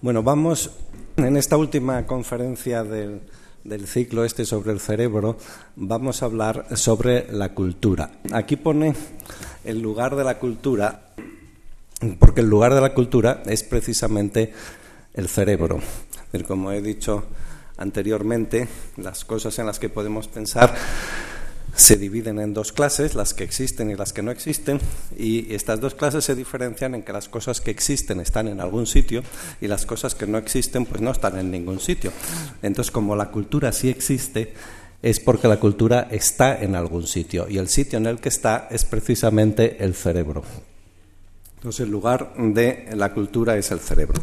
Bueno, vamos en esta última conferencia del, ciclo este sobre el cerebro, vamos a hablar sobre la cultura. Aquí pone el lugar de la cultura, porque el lugar de la cultura es precisamente el cerebro. Como he dicho anteriormente, las cosas en las que podemos pensar se dividen en dos clases, las que existen y las que no existen, y estas dos clases se diferencian en que las cosas que existen están en algún sitio y las cosas que no existen pues no están en ningún sitio. Entonces, como la cultura sí existe, es porque la cultura está en algún sitio y el sitio en el que está es precisamente el cerebro. Entonces, el lugar de la cultura es el cerebro.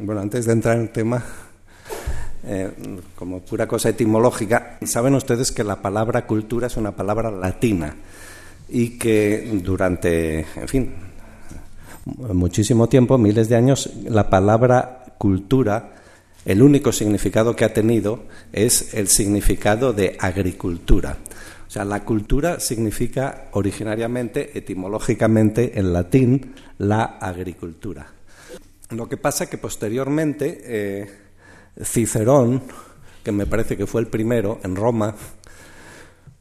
Bueno, antes de entrar en el tema, eh, como pura cosa etimológica, saben ustedes que la palabra cultura es una palabra latina y que durante, en fin, muchísimo tiempo, miles de años, la palabra cultura, el único significado que ha tenido es el significado de agricultura. O sea, la cultura significa originariamente, etimológicamente, en latín, la agricultura. Lo que pasa que posteriormente eh, Cicerón, que me parece que fue el primero en Roma,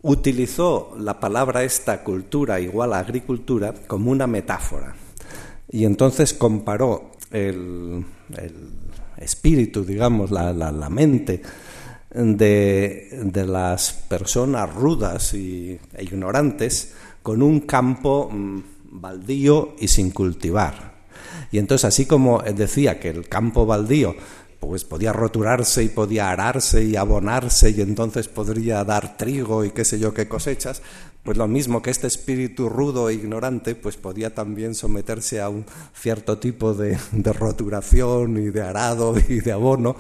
utilizó la palabra esta cultura igual a agricultura como una metáfora. Y entonces comparó el, espíritu, digamos, la, mente de, las personas rudas y, e ignorantes con un campo mm, baldío y sin cultivar. Y entonces, así como decía que el campo baldío pues podía roturarse y podía ararse y abonarse y entonces podría dar trigo y qué sé yo qué cosechas, pues lo mismo que este espíritu rudo e ignorante, pues podía también someterse a un cierto tipo de, de roturación y de arado y de abono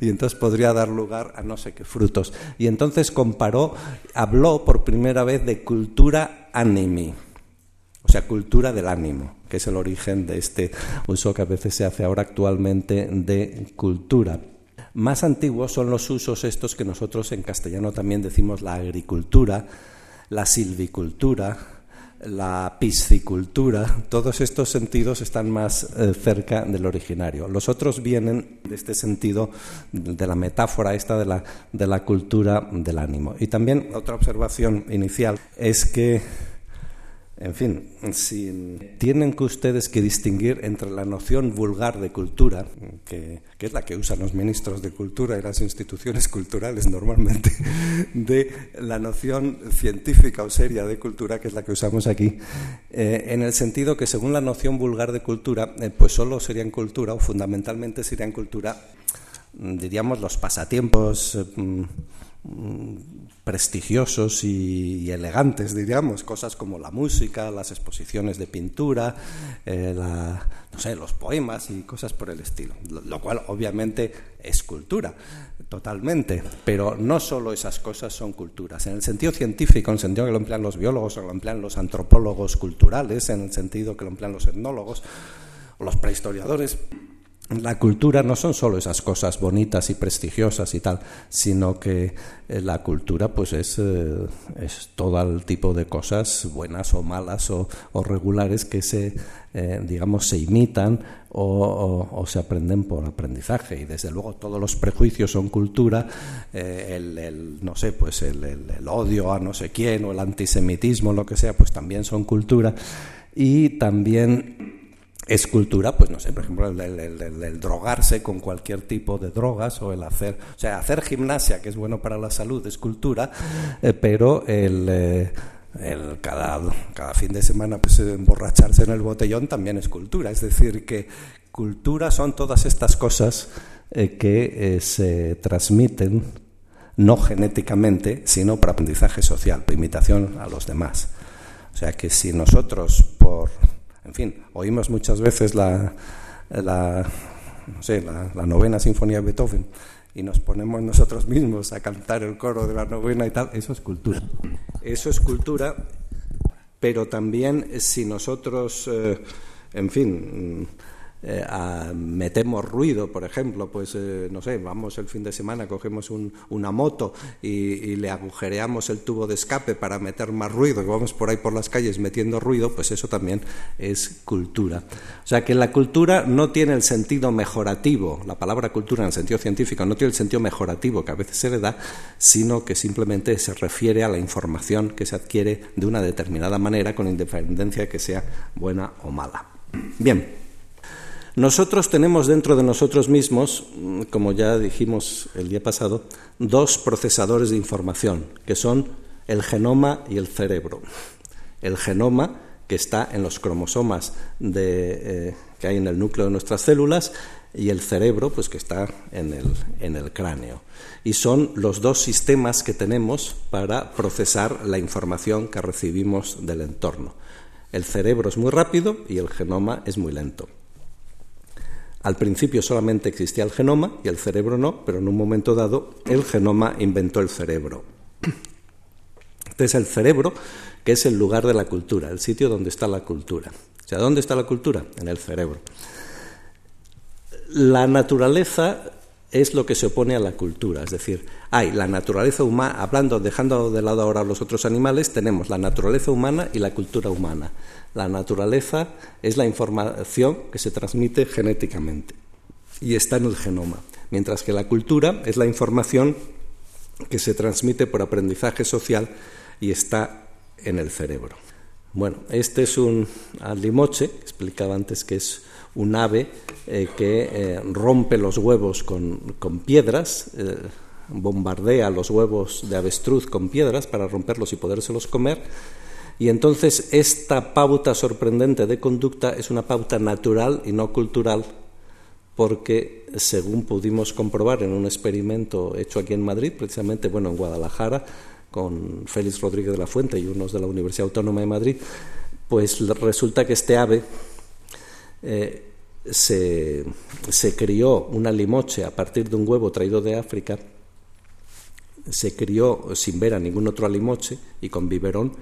y entonces podría dar lugar a no sé qué frutos. Y entonces comparó, habló por primera vez de cultura animi o sea, cultura del ánimo, que es el origen de este uso que a veces se hace ahora actualmente de cultura. Más antiguos son los usos estos que nosotros en castellano también decimos la agricultura, la silvicultura, la piscicultura, todos estos sentidos están más eh, cerca del originario. Los otros vienen de este sentido, de la metáfora esta de la, de la cultura del ánimo. Y también otra observación inicial es que en fin, si tienen que ustedes que distinguir entre la noción vulgar de cultura, que, es la que usan los ministros de cultura y las instituciones culturales normalmente, de la noción científica o seria de cultura, que es la que usamos aquí, eh, en el sentido que según la noción vulgar de cultura, eh, pues solo serían cultura o fundamentalmente serían cultura, diríamos, los pasatiempos. Eh, prestigiosos y, elegantes, diríamos, cosas como la música, las exposiciones de pintura, eh, no sé, los poemas y cosas por el estilo, lo, cual obviamente es cultura, totalmente, pero no solo esas cosas son culturas, en el sentido científico, en el sentido que lo emplean los biólogos o lo emplean los antropólogos culturales, en el sentido que lo emplean los etnólogos o los prehistoriadores, la cultura no son solo esas cosas bonitas y prestigiosas y tal, sino que eh, la cultura pues es, eh, es, todo el tipo de cosas buenas o malas o, regulares que se, eh, digamos, se imitan o, se aprenden por aprendizaje. Y desde luego todos los prejuicios son cultura, el, no sé, pues el, el odio a no sé quién o el antisemitismo, lo que sea, pues también son cultura. Y también escultura, pues no sé, por ejemplo, el, drogarse con cualquier tipo de drogas o el hacer, o sea, hacer gimnasia, que es bueno para la salud, es cultura, eh, pero el, eh, el cada, cada fin de semana pues emborracharse en el botellón también es cultura, es decir, que cultura son todas estas cosas eh, que se transmiten no genéticamente, sino por aprendizaje social, por imitación a los demás. O sea que si nosotros, por en fin, oímos muchas veces la, la, no sé, la, novena sinfonía de Beethoven y nos ponemos nosotros mismos a cantar el coro de la novena y tal, eso es cultura. Eso es cultura, pero también si nosotros, eh, en fin, eh, metemos ruido, por ejemplo, pues eh, no sé, vamos el fin de semana, cogemos una moto y, le agujereamos el tubo de escape para meter más ruido, y vamos por ahí por las calles metiendo ruido, pues eso también es cultura. O sea que la cultura no tiene el sentido mejorativo, la palabra cultura en el sentido científico no tiene el sentido mejorativo que a veces se le da, sino que simplemente se refiere a la información que se adquiere de una determinada manera con independencia de que sea buena o mala. Bien. Nosotros tenemos dentro de nosotros mismos, como ya dijimos el día pasado, dos procesadores de información, que son el genoma y el cerebro. El genoma, que está en los cromosomas eh, que hay en el núcleo de nuestras células, y el cerebro, pues que está en el cráneo. Y son los dos sistemas que tenemos para procesar la información que recibimos del entorno. El cerebro es muy rápido y el genoma es muy lento. Al principio solamente existía el genoma y el cerebro no, pero en un momento dado el genoma inventó el cerebro. Este es el cerebro, que es el lugar de la cultura, el sitio donde está la cultura. O sea, ¿dónde está la cultura? En el cerebro. La naturaleza es lo que se opone a la cultura, es decir, hay la naturaleza humana, hablando, dejando de lado ahora los otros animales, tenemos la naturaleza humana y la cultura humana. La naturaleza es la información que se transmite genéticamente y está en el genoma, mientras que la cultura es la información que se transmite por aprendizaje social y está en el cerebro. Bueno, este es un alimoche, explicaba antes que es un ave eh, que eh, rompe los huevos con, piedras, eh, bombardea los huevos de avestruz con piedras para romperlos y podérselos comer. Y entonces esta pauta sorprendente de conducta es una pauta natural y no cultural, porque según pudimos comprobar en un experimento hecho aquí en Madrid, precisamente, bueno, en Guadalajara, con Félix Rodríguez de la Fuente y unos de la Universidad Autónoma de Madrid, pues resulta que este ave se, crió una limoche a partir de un huevo traído de África, se crió sin ver a ningún otro alimoche y con biberón,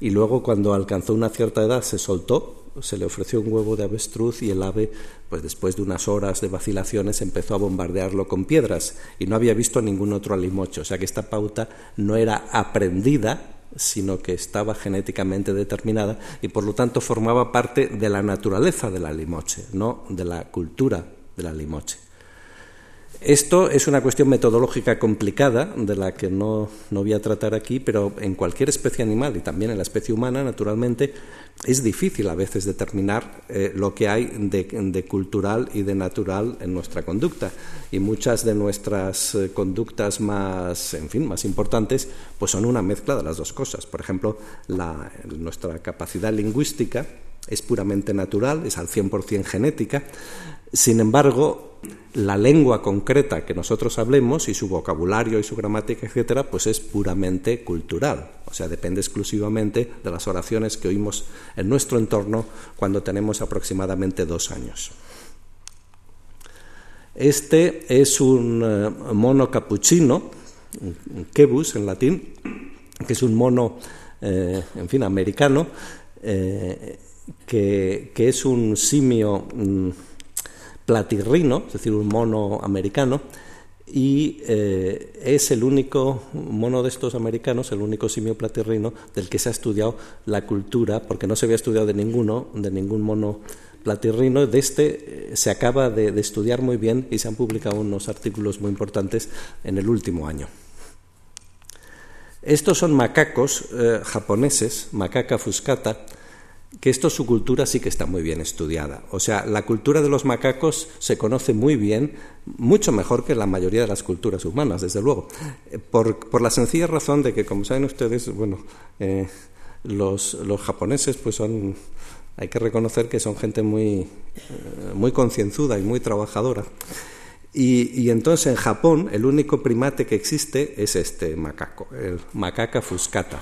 y luego cuando alcanzó una cierta edad se soltó, se le ofreció un huevo de avestruz y el ave, pues después de unas horas de vacilaciones, empezó a bombardearlo con piedras y no había visto ningún otro alimoche, o sea que esta pauta no era aprendida sino que estaba genéticamente determinada y por lo tanto formaba parte de la naturaleza de la limoche, no de la cultura de la limoche. Esto es una cuestión metodológica complicada de la que no, voy a tratar aquí, pero en cualquier especie animal y también en la especie humana, naturalmente, es difícil a veces determinar eh, lo que hay de, cultural y de natural en nuestra conducta. Y muchas de nuestras eh, conductas más, en fin, más importantes, pues son una mezcla de las dos cosas. Por ejemplo, nuestra capacidad lingüística es puramente natural, es al 100% genética. Sin embargo, la lengua concreta que nosotros hablemos y su vocabulario y su gramática, etcétera, pues es puramente cultural. O sea, depende exclusivamente de las oraciones que oímos en nuestro entorno cuando tenemos aproximadamente dos años. Este es un eh, mono capuchino, un quebus en latín, que es un mono, eh, en fin, americano, eh, que, que, es un simio mm, platirrino, es decir, un mono americano, y eh, es el único mono de estos americanos, el único simio platirrino del que se ha estudiado la cultura, porque no se había estudiado de ninguno, de ningún mono platirrino. De este eh, se acaba de, estudiar muy bien y se han publicado unos artículos muy importantes en el último año. Estos son macacos eh, japoneses, macaca fuscata, que esto su cultura sí que está muy bien estudiada. O sea, la cultura de los macacos se conoce muy bien, mucho mejor que la mayoría de las culturas humanas, desde luego, por, la sencilla razón de que, como saben ustedes, bueno, eh, los, japoneses pues son, hay que reconocer que son gente muy, eh, muy concienzuda y muy trabajadora. Y, y, entonces en Japón el único primate que existe es este macaco, el macaca fuscata.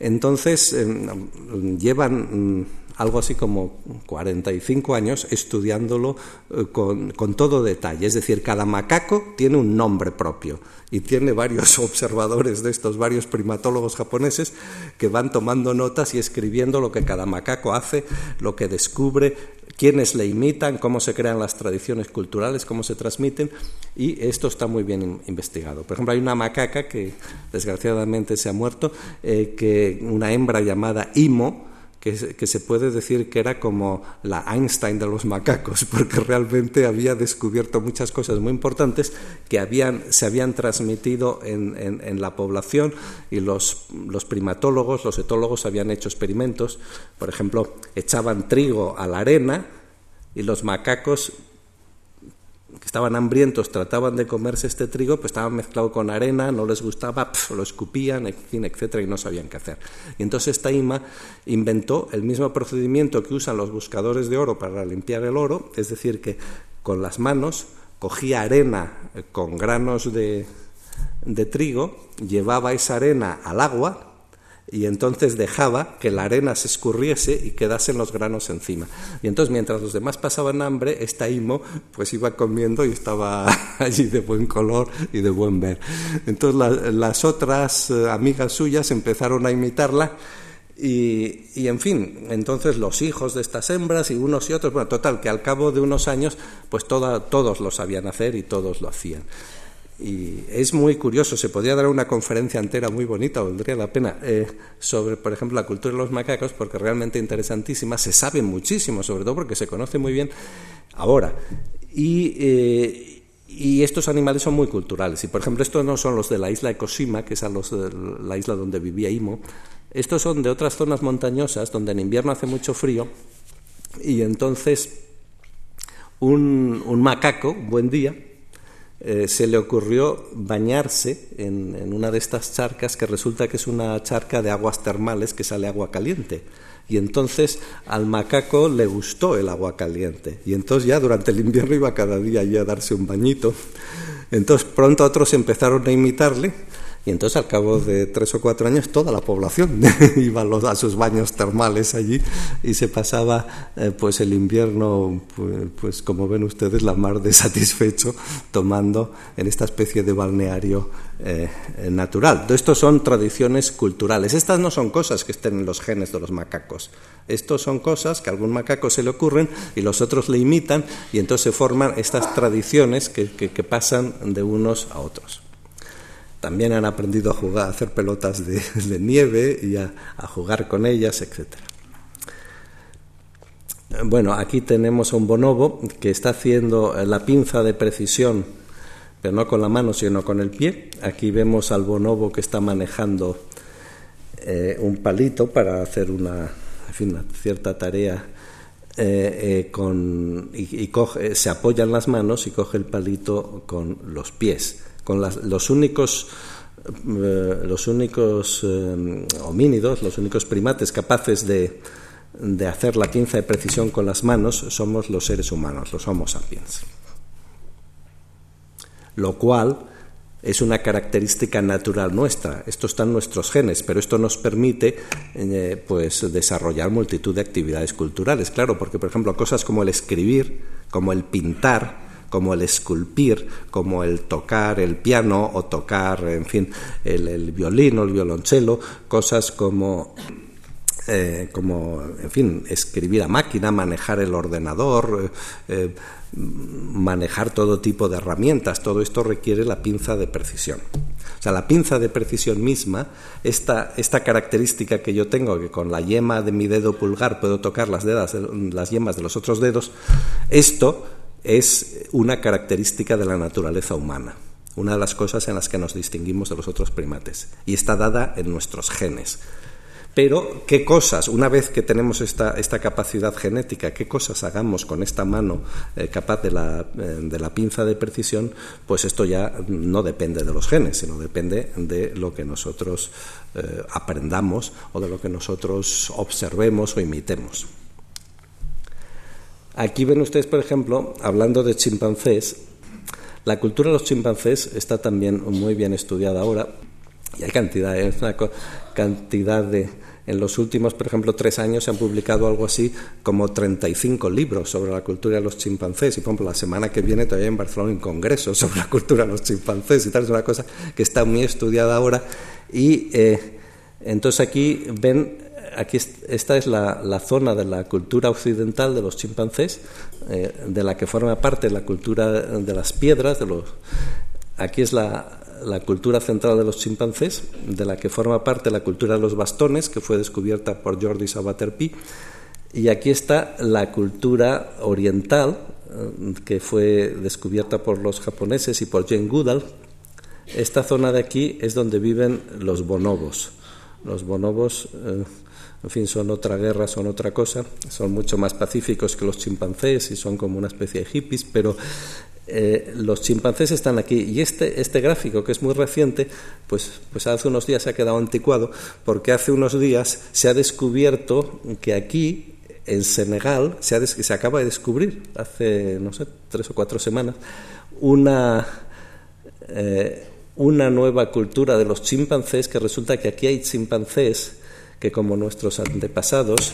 Entonces, em, llevan mm, algo así como 45 años estudiándolo eh, con, todo detalle. Es decir, cada macaco tiene un nombre propio y tiene varios observadores de estos, varios primatólogos japoneses que van tomando notas y escribiendo lo que cada macaco hace, lo que descubre, quiénes le imitan, cómo se crean las tradiciones culturales, cómo se transmiten, y esto está muy bien investigado. Por ejemplo, hay una macaca que desgraciadamente se ha muerto, eh, que una hembra llamada Imo, que, se puede decir que era como la Einstein de los macacos, porque realmente había descubierto muchas cosas muy importantes que habían, se habían transmitido en, en, la población y los, los, primatólogos, los etólogos habían hecho experimentos, por ejemplo, echaban trigo a la arena y los macacos estaban hambrientos trataban de comerse este trigo, pues estaba mezclado con arena, no les gustaba, lo escupían, etcétera, y no sabían qué hacer. Y entonces esta Ima inventó el mismo procedimiento que usan los buscadores de oro para limpiar el oro, es decir, que con las manos cogía arena con granos de trigo, llevaba esa arena al agua, y entonces dejaba que la arena se escurriese y quedasen los granos encima. Y entonces mientras los demás pasaban hambre, esta Imo pues iba comiendo y estaba allí de buen color y de buen ver. Entonces las otras eh, amigas suyas empezaron a imitarla y, y, en fin, entonces los hijos de estas hembras y unos y otros, bueno, total, que al cabo de unos años pues todos lo sabían hacer y todos lo hacían. Y es muy curioso, se podría dar una conferencia entera muy bonita, valdría la pena, eh, sobre, por ejemplo, la cultura de los macacos, porque realmente interesantísima, se sabe muchísimo, sobre todo porque se conoce muy bien ahora. Y, eh, y estos animales son muy culturales. Y, por ejemplo, estos no son los de la isla de Koshima, que es la isla donde vivía Imo, estos son de otras zonas montañosas, donde en invierno hace mucho frío, y entonces un, un macaco, buen día, eh, se le ocurrió bañarse en, una de estas charcas que resulta que es una charca de aguas termales que sale agua caliente. Y entonces al macaco le gustó el agua caliente. Y entonces ya durante el invierno iba cada día allí a darse un bañito. Entonces pronto otros empezaron a imitarle y entonces al cabo de tres o cuatro años toda la población iba a sus baños termales allí y se pasaba eh, pues el invierno, pues, como ven ustedes, la mar de satisfecho tomando en esta especie de balneario eh, natural. Estos son tradiciones culturales. Estas no son cosas que estén en los genes de los macacos. Estos son cosas que a algún macaco se le ocurren y los otros le imitan y entonces se forman estas tradiciones que pasan de unos a otros. También han aprendido a jugar, a hacer pelotas de, nieve y a, jugar con ellas, etc. Bueno, aquí tenemos a un bonobo que está haciendo la pinza de precisión, pero no con la mano, sino con el pie. Aquí vemos al bonobo que está manejando eh, un palito para hacer una, cierta tarea eh, eh, con, y, se apoya en las manos y coge el palito con los pies con los únicos eh, los únicos eh, homínidos, los únicos primates capaces de, de, hacer la pinza de precisión con las manos somos los seres humanos, los Homo sapiens. Lo cual es una característica natural nuestra. Esto está en nuestros genes, pero esto nos permite eh, pues desarrollar multitud de actividades culturales. Claro, porque por ejemplo cosas como el escribir, como el pintar, como el esculpir, como el tocar el piano o tocar, en fin, el, violín o el violonchelo, cosas como eh, como, en fin, escribir a máquina, manejar el ordenador, eh, manejar todo tipo de herramientas, todo esto requiere la pinza de precisión. O sea, la pinza de precisión misma, esta, esta característica que yo tengo, que con la yema de mi dedo pulgar puedo tocar las, dedas, las yemas de los otros dedos, esto es una característica de la naturaleza humana, una de las cosas en las que nos distinguimos de los otros primates, y está dada en nuestros genes. Pero, ¿qué cosas, una vez que tenemos esta, esta capacidad genética, qué cosas hagamos con esta mano eh, capaz de la, eh, de la, pinza de precisión? Pues esto ya no depende de los genes, sino depende de lo que nosotros eh, aprendamos o de lo que nosotros observemos o imitemos. Aquí ven ustedes, por ejemplo, hablando de chimpancés, la cultura de los chimpancés está también muy bien estudiada ahora y hay cantidad, es una cantidad de... En los últimos, por ejemplo, tres años se han publicado algo así como 35 libros sobre la cultura de los chimpancés. Y, por ejemplo, la semana que viene todavía en Barcelona un congreso sobre la cultura de los chimpancés y tal. Es una cosa que está muy estudiada ahora. Y eh, entonces aquí ven aquí esta es la, zona de la cultura occidental de los chimpancés, eh, de la que forma parte la cultura de las piedras, de los, aquí es la, la cultura central de los chimpancés, de la que forma parte la cultura de los bastones, que fue descubierta por Jordi Sabater-Pi, y aquí está la cultura oriental, eh, que fue descubierta por los japoneses y por Jane Goodall. Esta zona de aquí es donde viven los bonobos. Los bonobos, eh, en fin, son otra guerra, son otra cosa, son mucho más pacíficos que los chimpancés y son como una especie de hippies, pero eh, los chimpancés están aquí. Y este, este gráfico que es muy reciente pues, pues hace unos días se ha quedado anticuado porque hace unos días se ha descubierto que aquí en Senegal se, se acaba de descubrir hace no sé tres o cuatro semanas una eh, una nueva cultura de los chimpancés que resulta que aquí hay chimpancés que como nuestros antepasados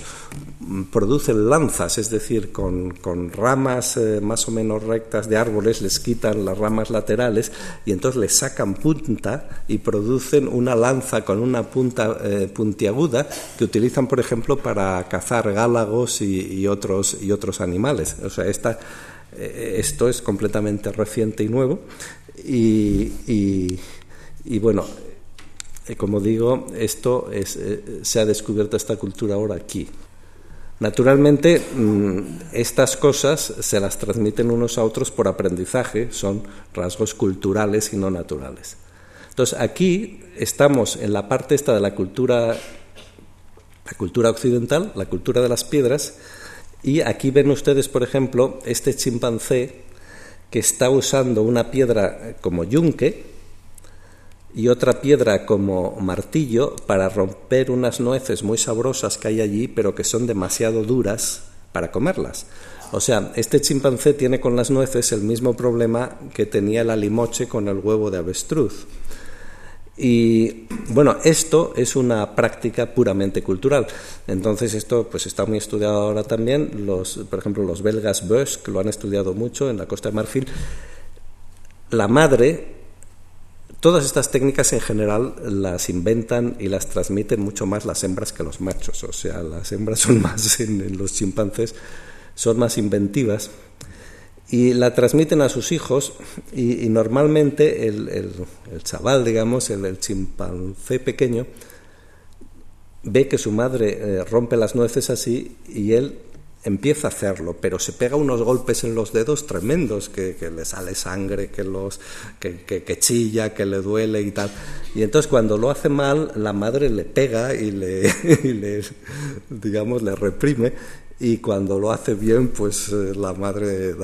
producen lanzas, es decir, con, ramas eh, más o menos rectas de árboles, les quitan las ramas laterales y entonces les sacan punta y producen una lanza con una punta eh, puntiaguda que utilizan, por ejemplo, para cazar gálagos y, otros, y otros animales. O sea, esta, eh, esto es completamente reciente y nuevo y, y bueno, como digo, esto eh, se ha descubierto esta cultura ahora aquí. Naturalmente, mm, estas cosas se las transmiten unos a otros por aprendizaje, son rasgos culturales y no naturales. Entonces, aquí estamos en la parte esta de la cultura, la cultura occidental, la cultura de las piedras, y aquí ven ustedes, por ejemplo, este chimpancé que está usando una piedra como yunque, y otra piedra como martillo para romper unas nueces muy sabrosas que hay allí, pero que son demasiado duras para comerlas. O sea, este chimpancé tiene con las nueces el mismo problema que tenía la limoche con el huevo de avestruz. Y bueno, esto es una práctica puramente cultural. Entonces esto pues está muy estudiado ahora también. Los, por ejemplo, los belgas que lo han estudiado mucho en la Costa de Marfil. La madre Todas estas técnicas en general las inventan y las transmiten mucho más las hembras que los machos. O sea, las hembras son más en, los chimpancés, son más inventivas y la transmiten a sus hijos y, normalmente el, chaval, digamos, el, chimpancé pequeño, ve que su madre eh, rompe las nueces así y él empieza a hacerlo, pero se pega unos golpes en los dedos tremendos, que, le sale sangre, que, los, que, chilla, que le duele y tal. Y entonces cuando lo hace mal, la madre le pega y le, le digamos, le reprime. Y cuando lo hace bien, pues eh, la madre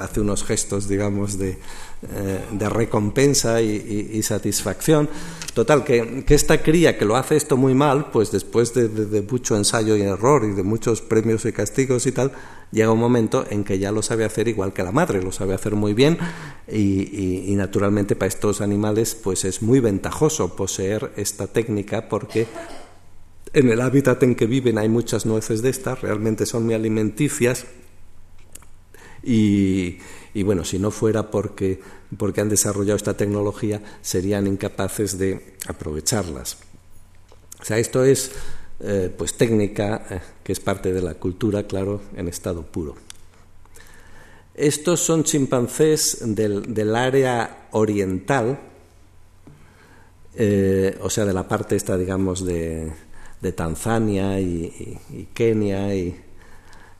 hace unos gestos, digamos, de, eh, de recompensa y, satisfacción. Total, que, esta cría que lo hace esto muy mal, pues después de, mucho ensayo y error y de muchos premios y castigos y tal, llega un momento en que ya lo sabe hacer igual que la madre, lo sabe hacer muy bien y, naturalmente para estos animales pues es muy ventajoso poseer esta técnica porque en el hábitat en que viven hay muchas nueces de estas, realmente son muy alimenticias y, bueno, si no fuera porque, porque han desarrollado esta tecnología, serían incapaces de aprovecharlas. O sea, esto es eh, pues técnica eh, que es parte de la cultura, claro, en estado puro. Estos son chimpancés del, del área oriental, eh, o sea, de la parte esta, digamos, de, de Tanzania y, y Kenia y,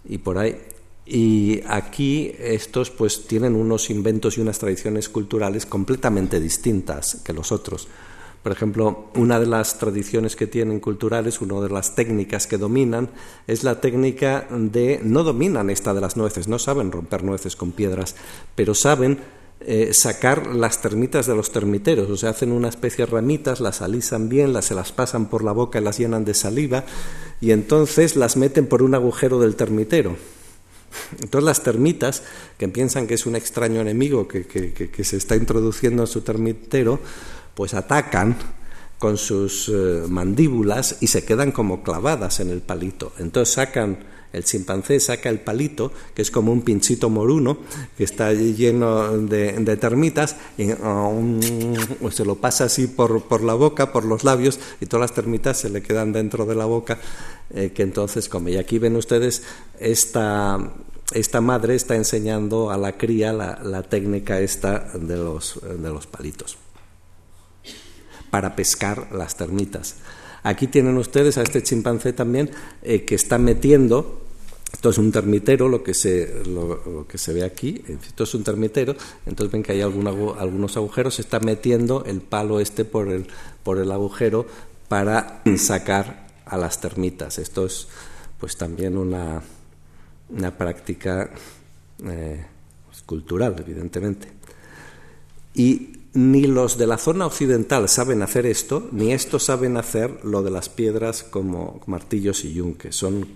y por ahí. Y aquí estos pues tienen unos inventos y unas tradiciones culturales completamente distintas que los otros. Por ejemplo, una de las tradiciones que tienen culturales, una de las técnicas que dominan, es la técnica de, no dominan esta de las nueces, no saben romper nueces con piedras, pero saben eh, sacar las termitas de los termiteros, o sea, hacen una especie de ramitas, las alisan bien, las, se las pasan por la boca y las llenan de saliva, y entonces las meten por un agujero del termitero entonces las termitas, que piensan que es un extraño enemigo que, se está introduciendo en su termitero, pues atacan con sus eh, mandíbulas y se quedan como clavadas en el palito. Entonces sacan El chimpancé saca el palito, que es como un pinchito moruno, que está lleno de, termitas, y um, se lo pasa así por, por, la boca, por los labios, y todas las termitas se le quedan dentro de la boca, eh, que entonces come. Y aquí ven ustedes esta, esta madre está enseñando a la cría la, técnica esta de los, de los palitos para pescar las termitas. Aquí tienen ustedes a este chimpancé también eh, que está metiendo, esto es un termitero, lo que se, lo, que se ve aquí, esto es un termitero, entonces ven que hay algunos agujeros, se está metiendo el palo este por el, por el agujero para sacar a las termitas. Esto es pues también una, una práctica eh, pues, cultural, evidentemente. Y ni los de la zona occidental saben hacer esto, ni estos saben hacer lo de las piedras como martillos y yunques. Son,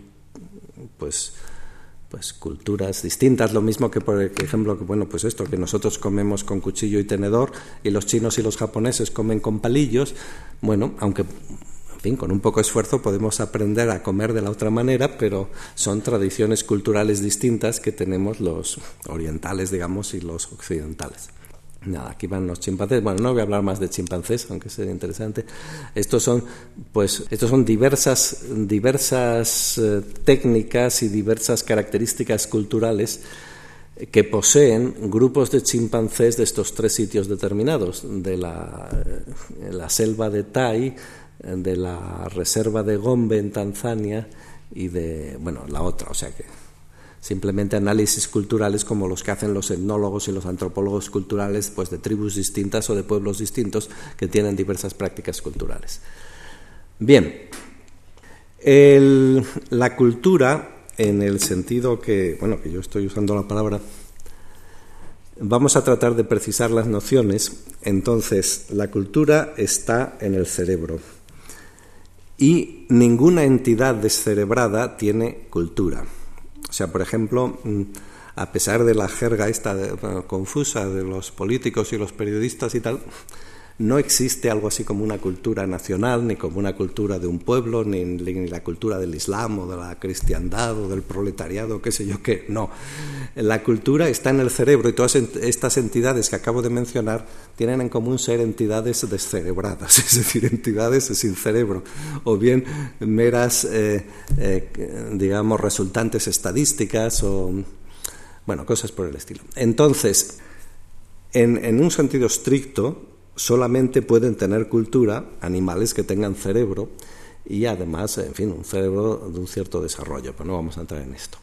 pues, pues culturas distintas, lo mismo que por ejemplo que bueno, pues esto que nosotros comemos con cuchillo y tenedor y los chinos y los japoneses comen con palillos, bueno, aunque con un poco de esfuerzo podemos aprender a comer de la otra manera, pero son tradiciones culturales distintas que tenemos los orientales, digamos, y los occidentales. Nada, aquí van los chimpancés. Bueno, no voy a hablar más de chimpancés, aunque sea interesante. Estos son, pues, estos son diversas, diversas eh, técnicas y diversas características culturales que poseen grupos de chimpancés de estos tres sitios determinados, de la, eh, la selva de Tai, de la reserva de Gombe en Tanzania y de, bueno, la otra, o sea que simplemente análisis culturales como los que hacen los etnólogos y los antropólogos culturales pues de tribus distintas o de pueblos distintos que tienen diversas prácticas culturales. Bien, la cultura en el sentido que, bueno, que yo estoy usando la palabra, vamos a tratar de precisar las nociones. Entonces, la cultura está en el cerebro y ninguna entidad descerebrada tiene cultura. Sea, por ejemplo, mm, a pesar de la jerga esta confusa de los políticos y los periodistas y tal, no existe algo así como una cultura nacional, ni como una cultura de un pueblo, ni, la cultura del Islam o de la cristiandad o del proletariado, qué sé yo qué. No. La cultura está en el cerebro y todas estas entidades que acabo de mencionar tienen en común ser entidades descerebradas, es decir, entidades sin cerebro, o bien meras, eh, eh, digamos, resultantes estadísticas o, bueno, cosas por el estilo. Entonces, en un sentido estricto, solamente pueden tener cultura animales que tengan cerebro y además, en fin, un cerebro de un cierto desarrollo, pero no vamos a entrar en esto.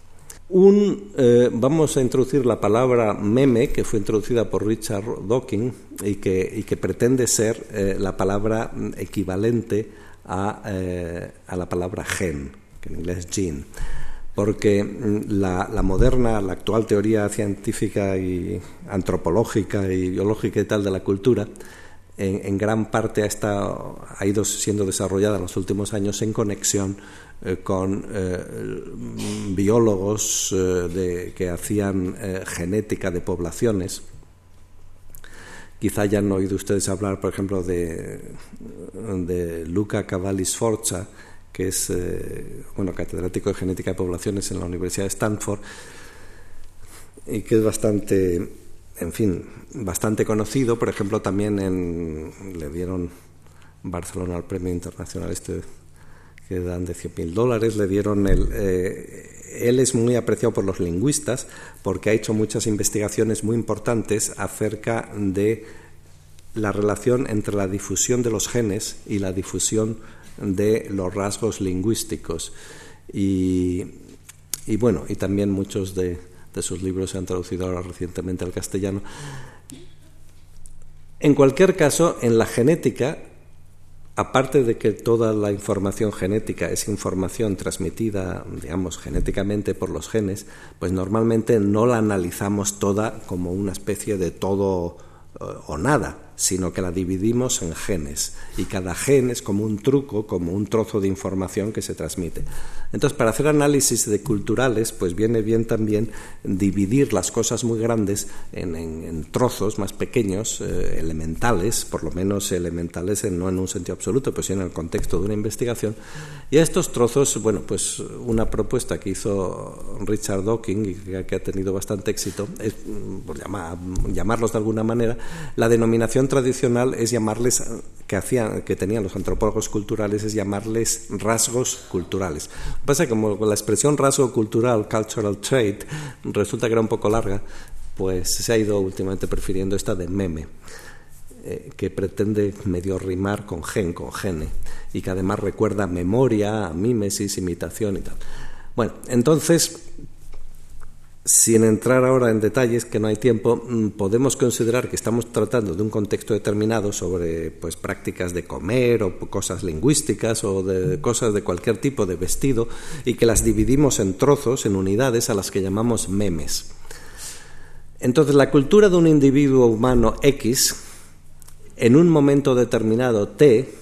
Eh, vamos a introducir la palabra meme, que fue introducida por Richard Dawkins y que, pretende ser eh, la palabra equivalente a, eh, a, la palabra gen, que en inglés es gene porque mm, la, moderna, la actual teoría científica y antropológica y biológica y tal de la cultura, en, gran parte ha, ha ido siendo desarrollada en los últimos años en conexión eh, con eh, biólogos eh, que hacían genética de poblaciones. Quizá ya han oído ustedes hablar, por ejemplo, de, de Luca Cavalli Sforza, que es bueno, catedrático de genética de poblaciones en la Universidad de Stanford y que es bastante, en fin, bastante conocido. Por ejemplo, también le dieron Barcelona al premio internacional este que dan de 100.000 dólares, le dieron el... Eh, él es muy apreciado por los lingüistas porque ha hecho muchas investigaciones muy importantes acerca de la relación entre la difusión de los genes y la difusión de los rasgos lingüísticos. Y, bueno, y también muchos de, sus libros se han traducido ahora recientemente al castellano. En cualquier caso, en la genética, aparte de que toda la información genética es información transmitida, digamos, genéticamente por los genes, pues normalmente no la analizamos toda como una especie de todo eh, o nada sino que la dividimos en genes y cada gen es como un truco, como un trozo de información que se transmite. Entonces, para hacer análisis de culturales, pues viene bien también dividir las cosas muy grandes en, trozos más pequeños, eh, elementales, por lo menos elementales no en un sentido absoluto, pero sí en el contexto de una investigación. Y a estos trozos, bueno, pues una propuesta que hizo Richard Dawkins y que, ha tenido bastante éxito es, mm, por llamarlos de alguna manera, la denominación tradicional es llamarles, que, hacían, que tenían los antropólogos culturales, es llamarles rasgos culturales. Pasa que como la expresión rasgo cultural, cultural trait, resulta que era un poco larga, pues se ha ido últimamente prefiriendo esta de meme. Eh, que pretende medio rimar con gen, con gene, y que además recuerda memoria, mímesis, imitación y tal. Bueno, entonces sin entrar ahora en detalles, que no hay tiempo, mm, podemos considerar que estamos tratando de un contexto determinado sobre pues, prácticas de comer o cosas lingüísticas o de cosas de cualquier tipo de vestido y que las dividimos en trozos, en unidades a las que llamamos memes. Entonces, la cultura de un individuo humano X, en un momento determinado T,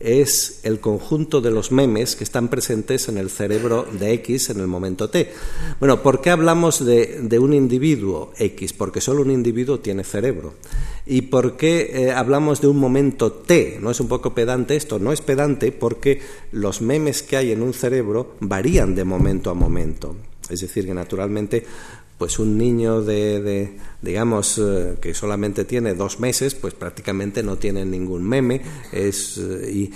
es el conjunto de los memes que están presentes en el cerebro de X en el momento T. Bueno, ¿por qué hablamos de, un individuo X? Porque solo un individuo tiene cerebro. ¿Y por qué eh, hablamos de un momento T? ¿No es un poco pedante esto? No es pedante porque los memes que hay en un cerebro varían de momento a momento. Es decir, que naturalmente pues un niño de, digamos, eh, que solamente tiene dos meses, pues prácticamente no tiene ningún meme, es, eh,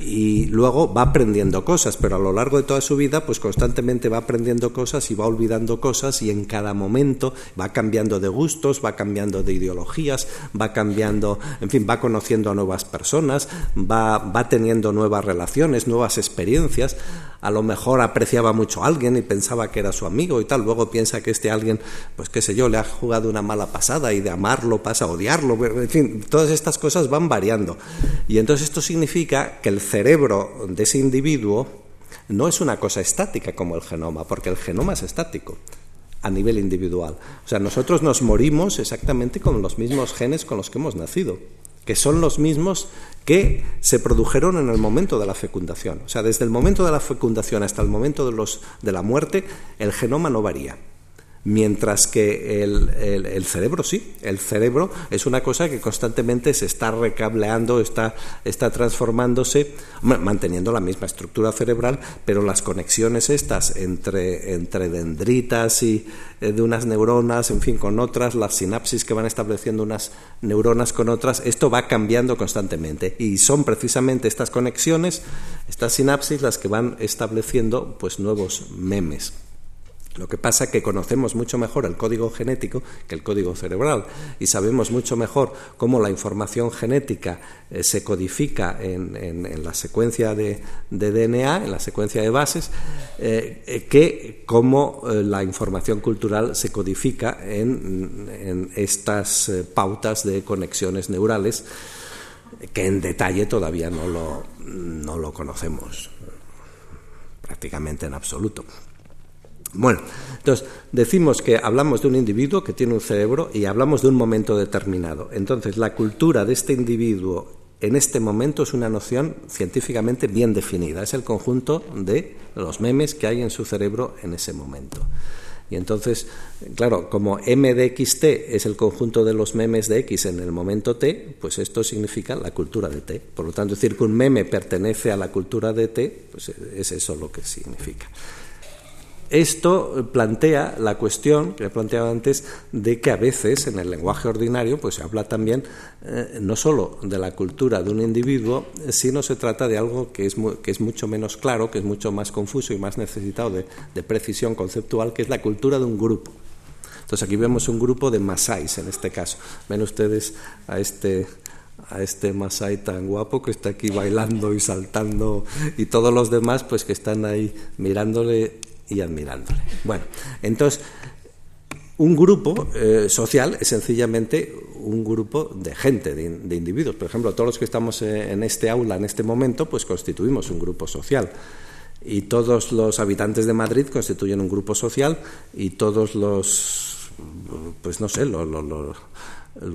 y, luego va aprendiendo cosas, pero a lo largo de toda su vida, pues constantemente va aprendiendo cosas y va olvidando cosas y en cada momento va cambiando de gustos, va cambiando de ideologías, va cambiando, en fin, va conociendo a nuevas personas, va, va teniendo nuevas relaciones, nuevas experiencias, a lo mejor apreciaba mucho a alguien y pensaba que era su amigo y tal, luego piensa que este alguien, pues qué sé yo, le ha jugado una mala pasada y de amarlo pasa a odiarlo, en fin, todas estas cosas van variando. Y entonces esto significa que el cerebro de ese individuo no es una cosa estática como el genoma, porque el genoma es estático a nivel individual. O sea, nosotros nos morimos exactamente con los mismos genes con los que hemos nacido, que son los mismos que se produjeron en el momento de la fecundación. O sea, desde el momento de la fecundación hasta el momento de, los, de la muerte, el genoma no varía. Mientras que el, cerebro sí, el cerebro es una cosa que constantemente se está recableando, está, está transformándose, manteniendo la misma estructura cerebral, pero las conexiones estas entre, entre dendritas y eh, de unas neuronas, en fin, con otras, las sinapsis que van estableciendo unas neuronas con otras, esto va cambiando constantemente. Y son precisamente estas conexiones, estas sinapsis, las que van estableciendo pues nuevos memes. Lo que pasa es que conocemos mucho mejor el código genético que el código cerebral y sabemos mucho mejor cómo la información genética eh, se codifica en, la secuencia de, DNA, en la secuencia de bases, eh, eh, que cómo la información cultural se codifica en, estas pautas de conexiones neurales que en detalle todavía no lo, no lo conocemos prácticamente en absoluto. Bueno, entonces decimos que hablamos de un individuo que tiene un cerebro y hablamos de un momento determinado. Entonces, la cultura de este individuo en este momento es una noción científicamente bien definida. Es el conjunto de los memes que hay en su cerebro en ese momento. Y entonces, claro, como m de xt es el conjunto de los memes de x en el momento t, pues esto significa la cultura de t. Por lo tanto, decir que un meme pertenece a la cultura de t, pues es eso lo que significa. Esto plantea la cuestión que he planteado antes de que a veces en el lenguaje ordinario pues se habla también eh, no solo de la cultura de un individuo, sino se trata de algo que es, que es mucho menos claro, que es mucho más confuso y más necesitado de, precisión conceptual, que es la cultura de un grupo. Entonces aquí vemos un grupo de masáis en este caso. Ven ustedes a este a este Masai tan guapo que está aquí bailando y saltando y todos los demás pues que están ahí mirándole y admirándole. Bueno, entonces, un grupo eh, social es sencillamente un grupo de gente, de, individuos. Por ejemplo, todos los que estamos eh, en este aula en este momento, pues constituimos un grupo social. Y todos los habitantes de Madrid constituyen un grupo social y todos los pues no sé, los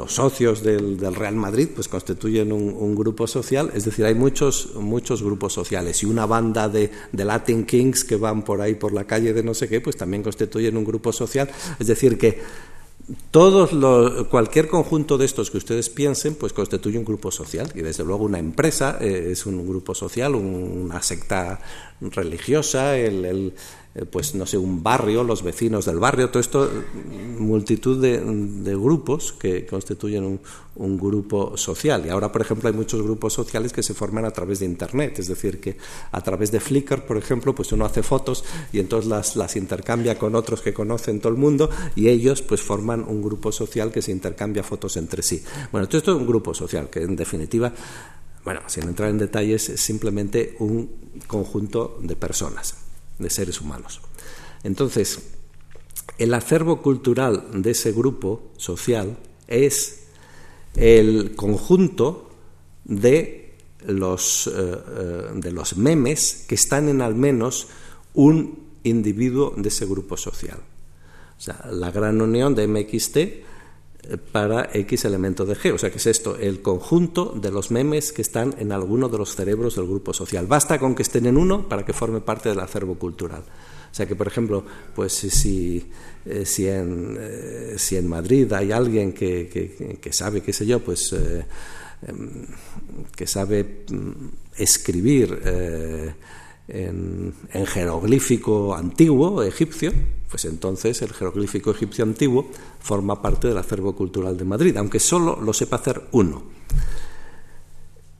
socios del, Real Madrid pues constituyen un, grupo social, es decir, hay muchos, muchos grupos sociales. Y una banda de, Latin Kings que van por ahí por la calle de no sé qué, pues también constituyen un grupo social, es decir, que todos cualquier conjunto de estos que ustedes piensen, pues constituye un grupo social. Y desde luego una empresa eh, es un grupo social, una secta religiosa, el, pues no sé, un barrio, los vecinos del barrio, todo esto, multitud de, grupos que constituyen un, grupo social. Y ahora, por ejemplo, hay muchos grupos sociales que se forman a través de Internet, es decir, que a través de Flickr, por ejemplo, pues uno hace fotos y entonces las, las intercambia con otros que conocen todo el mundo y ellos pues forman un grupo social que se intercambia fotos entre sí. Bueno, todo esto es un grupo social que en definitiva bueno, sin entrar en detalles, es simplemente un conjunto de personas de seres humanos. Entonces, el acervo cultural de ese grupo social es el conjunto de los, eh, eh, de los memes que están en al menos un individuo de ese grupo social. O sea, la gran unión de MXT para X elemento de G. O sea, que es esto? El conjunto de los memes que están en alguno de los cerebros del grupo social. Basta con que estén en uno para que forme parte del acervo cultural. O sea que, por ejemplo, pues si, eh, si, en, eh, si en Madrid hay alguien que, que, sabe, qué sé yo, pues eh, em, que sabe mm, escribir en, jeroglífico antiguo, egipcio, pues entonces el jeroglífico egipcio antiguo forma parte del acervo cultural de Madrid, aunque solo lo sepa hacer uno.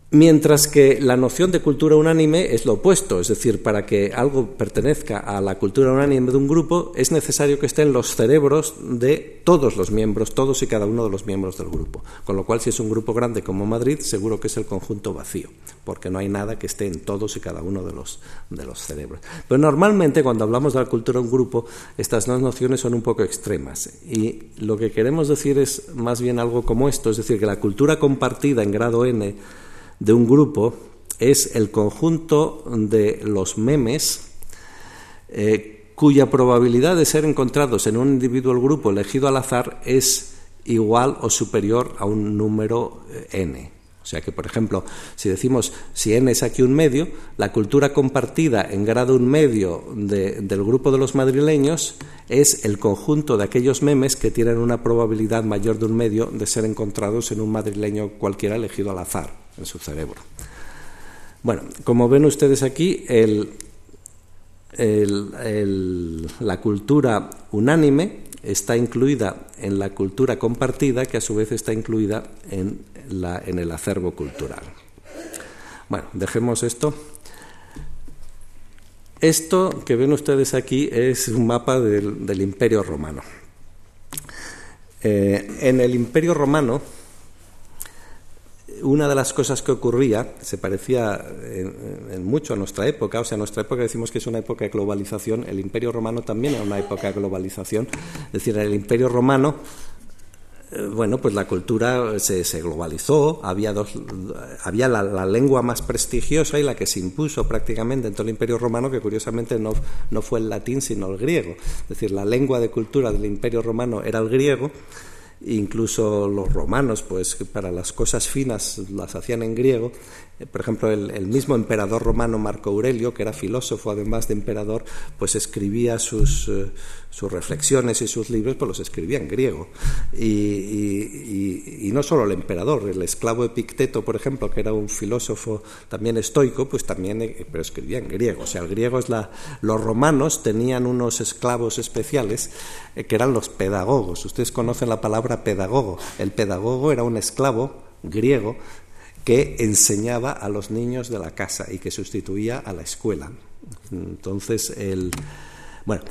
Mientras que la noción de cultura unánime es lo opuesto, es decir, para que algo pertenezca a la cultura unánime de un grupo es necesario que estén los cerebros de todos los miembros, todos y cada uno de los miembros del grupo. Con lo cual, si es un grupo grande como Madrid, seguro que es el conjunto vacío, porque no hay nada que esté en todos y cada uno de los, de los cerebros. Pero normalmente cuando hablamos de la cultura de un grupo, estas dos nociones son un poco extremas. Y lo que queremos decir es más bien algo como esto, es decir, que la cultura compartida en grado N, de un grupo es el conjunto de los memes eh, cuya probabilidad de ser encontrados en un individuo grupo elegido al azar es igual o superior a un número eh, n. O sea que, por ejemplo, si decimos si n es aquí un medio, la cultura compartida en grado un medio del grupo de los madrileños es el conjunto de aquellos memes que tienen una probabilidad mayor de un medio de ser encontrados en un madrileño cualquiera elegido al azar en su cerebro. Bueno, como ven ustedes aquí, la cultura unánime está incluida en la cultura compartida, que a su vez está incluida en, el acervo cultural. Bueno, dejemos esto. Esto que ven ustedes aquí es un mapa del, Imperio Romano. Eh, en el Imperio Romano una de las cosas que ocurría se parecía en, mucho a nuestra época, o sea, nuestra época decimos que es una época de globalización, el Imperio Romano también era una época de globalización, es decir, el Imperio Romano, eh, bueno, pues la cultura se, globalizó, había, dos, había la, lengua más prestigiosa y la que se impuso prácticamente en todo el Imperio Romano, que curiosamente no, no fue el latín, sino el griego, es decir, la lengua de cultura del Imperio Romano era el griego, incluso los romanos, pues para las cosas finas las hacían en griego. Eh, por ejemplo, el, mismo emperador romano Marco Aurelio, que era filósofo además de emperador, pues escribía sus, eh, sus reflexiones y sus libros, pues los escribía en griego. Y, no solo el emperador, el esclavo Epicteto, por ejemplo, que era un filósofo también estoico, pues también, eh, pero escribía en griego. O sea, el griego es la... Los romanos tenían unos esclavos especiales que eran los pedagogos. Ustedes conocen la palabra pedagogo. El pedagogo era un esclavo griego que enseñaba a los niños de la casa y que sustituía a la escuela. Entonces, el, bueno,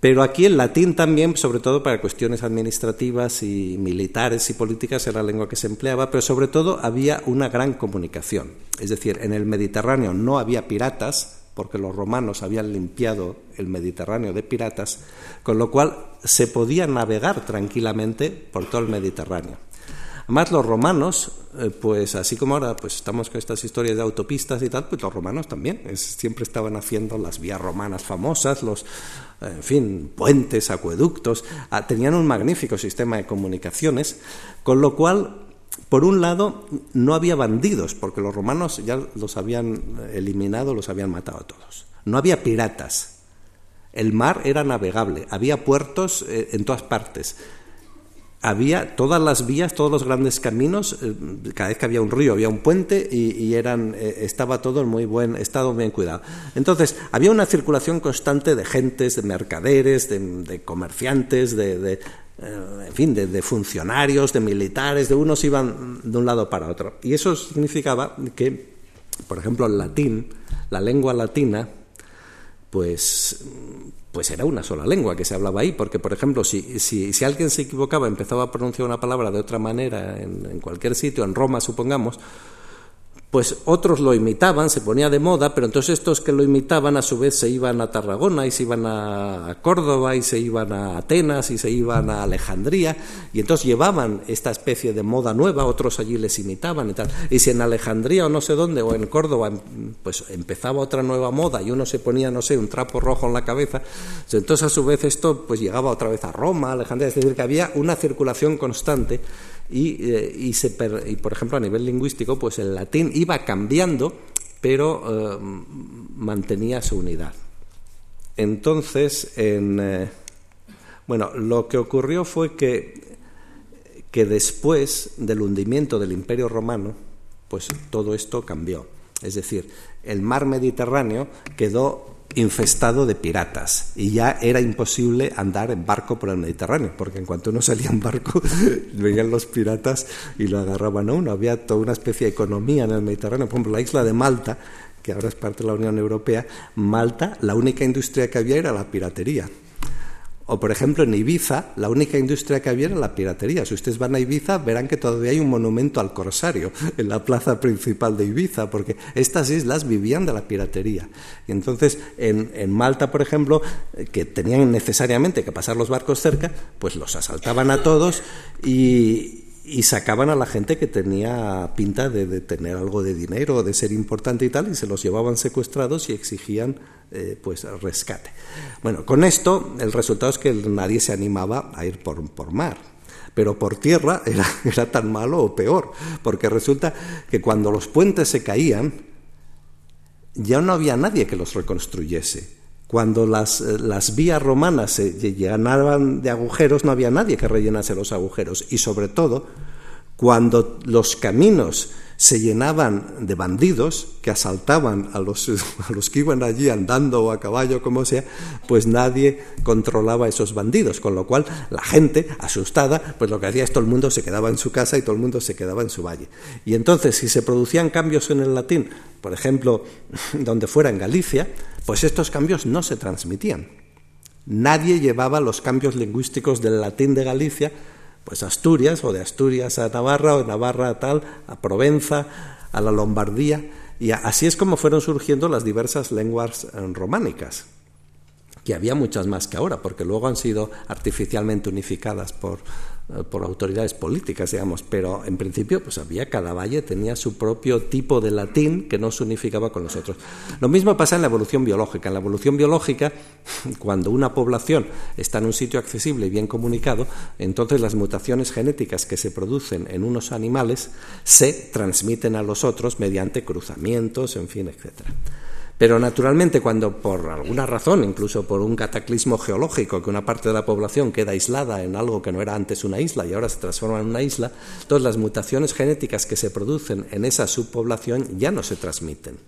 pero aquí el latín también, sobre todo para cuestiones administrativas y militares y políticas, era la lengua que se empleaba, pero sobre todo había una gran comunicación. Es decir, en el Mediterráneo no había piratas, porque los romanos habían limpiado el Mediterráneo de piratas, con lo cual se podía navegar tranquilamente por todo el Mediterráneo. Además, los romanos, eh, pues así como ahora pues estamos con estas historias de autopistas y tal, pues los romanos también siempre estaban haciendo las vías romanas famosas, los, en fin, puentes, acueductos, ah, tenían un magnífico sistema de comunicaciones, con lo cual por un lado, no había bandidos, porque los romanos ya los habían eliminado, los habían matado a todos. No había piratas. El mar era navegable, había puertos eh, en todas partes había todas las vías, todos los grandes caminos, eh, cada vez que había un río había un puente y, eran, eh, estaba todo en muy buen estado, bien cuidado. Entonces, había una circulación constante de gentes, de mercaderes, de, comerciantes, de, eh, en fin, de, funcionarios, de militares, de unos iban de un lado para otro. Y eso significaba que, por ejemplo, el latín, la lengua latina, pues pues era una sola lengua que se hablaba ahí, porque, por ejemplo, si, si, si alguien se equivocaba, empezaba a pronunciar una palabra de otra manera en, en cualquier sitio, en Roma, supongamos, pues otros lo imitaban, se ponía de moda, pero entonces estos que lo imitaban a su vez se iban a Tarragona y se iban a Córdoba y se iban a Atenas y se iban a Alejandría y entonces llevaban esta especie de moda nueva, otros allí les imitaban y tal. Y si en Alejandría o no sé dónde o en Córdoba pues empezaba otra nueva moda y uno se ponía, no sé, un trapo rojo en la cabeza, entonces a su vez esto pues llegaba otra vez a Roma, Alejandría, es decir, que había una circulación constante y, eh, y, se y, por ejemplo, a nivel lingüístico, pues el latín iba cambiando, pero eh, mantenía su unidad. Entonces, en, eh, bueno, lo que ocurrió fue que, que después del hundimiento del Imperio Romano, pues todo esto cambió. Es decir, el mar Mediterráneo quedó infestado de piratas y ya era imposible andar en barco por el Mediterráneo, porque en cuanto uno salía en barco venían los piratas y lo agarraban a uno. Había toda una especie de economía en el Mediterráneo. Por ejemplo, la isla de Malta, que ahora es parte de la Unión Europea, Malta, la única industria que había era la piratería. O, por ejemplo, en Ibiza, la única industria que había era la piratería. Si ustedes van a Ibiza, verán que todavía hay un monumento al corsario en la plaza principal de Ibiza, porque estas islas vivían de la piratería. Y entonces, en, en Malta, por ejemplo, que tenían necesariamente que pasar los barcos cerca, pues los asaltaban a todos y, y sacaban a la gente que tenía pinta de, tener algo de dinero, de ser importante y tal, y se los llevaban secuestrados y exigían eh, pues rescate. Bueno, con esto el resultado es que nadie se animaba a ir por, por mar. Pero por tierra era, era tan malo o peor, porque resulta que cuando los puentes se caían, ya no había nadie que los reconstruyese. Cuando las, eh, las, vías romanas se llenaban de agujeros, no había nadie que rellenase los agujeros. Y sobre todo, cuando los caminos se llenaban de bandidos que asaltaban a los, a los, que iban allí andando o a caballo, como sea, pues nadie controlaba a esos bandidos, con lo cual la gente, asustada, pues lo que hacía es todo el mundo se quedaba en su casa y todo el mundo se quedaba en su valle. Y entonces, si se producían cambios en el latín, por ejemplo, donde fuera en Galicia, pues estos cambios no se transmitían. Nadie llevaba los cambios lingüísticos del latín de Galicia, pues Asturias, o de Asturias a Navarra, o de Navarra a tal, a Provenza, a la Lombardía, y así es como fueron surgiendo las diversas lenguas eh, románicas, que había muchas más que ahora, porque luego han sido artificialmente unificadas por por autoridades políticas, digamos, pero en principio pues había cada valle tenía su propio tipo de latín que no se unificaba con los otros. Lo mismo pasa en la evolución biológica. En la evolución biológica, cuando una población está en un sitio accesible y bien comunicado, entonces las mutaciones genéticas que se producen en unos animales se transmiten a los otros mediante cruzamientos, en fin, etcétera. Pero naturalmente cuando por alguna razón, incluso por un cataclismo geológico, que una parte de la población queda aislada en algo que no era antes una isla y ahora se transforma en una isla, todas las mutaciones genéticas que se producen en esa subpoblación ya no se transmiten.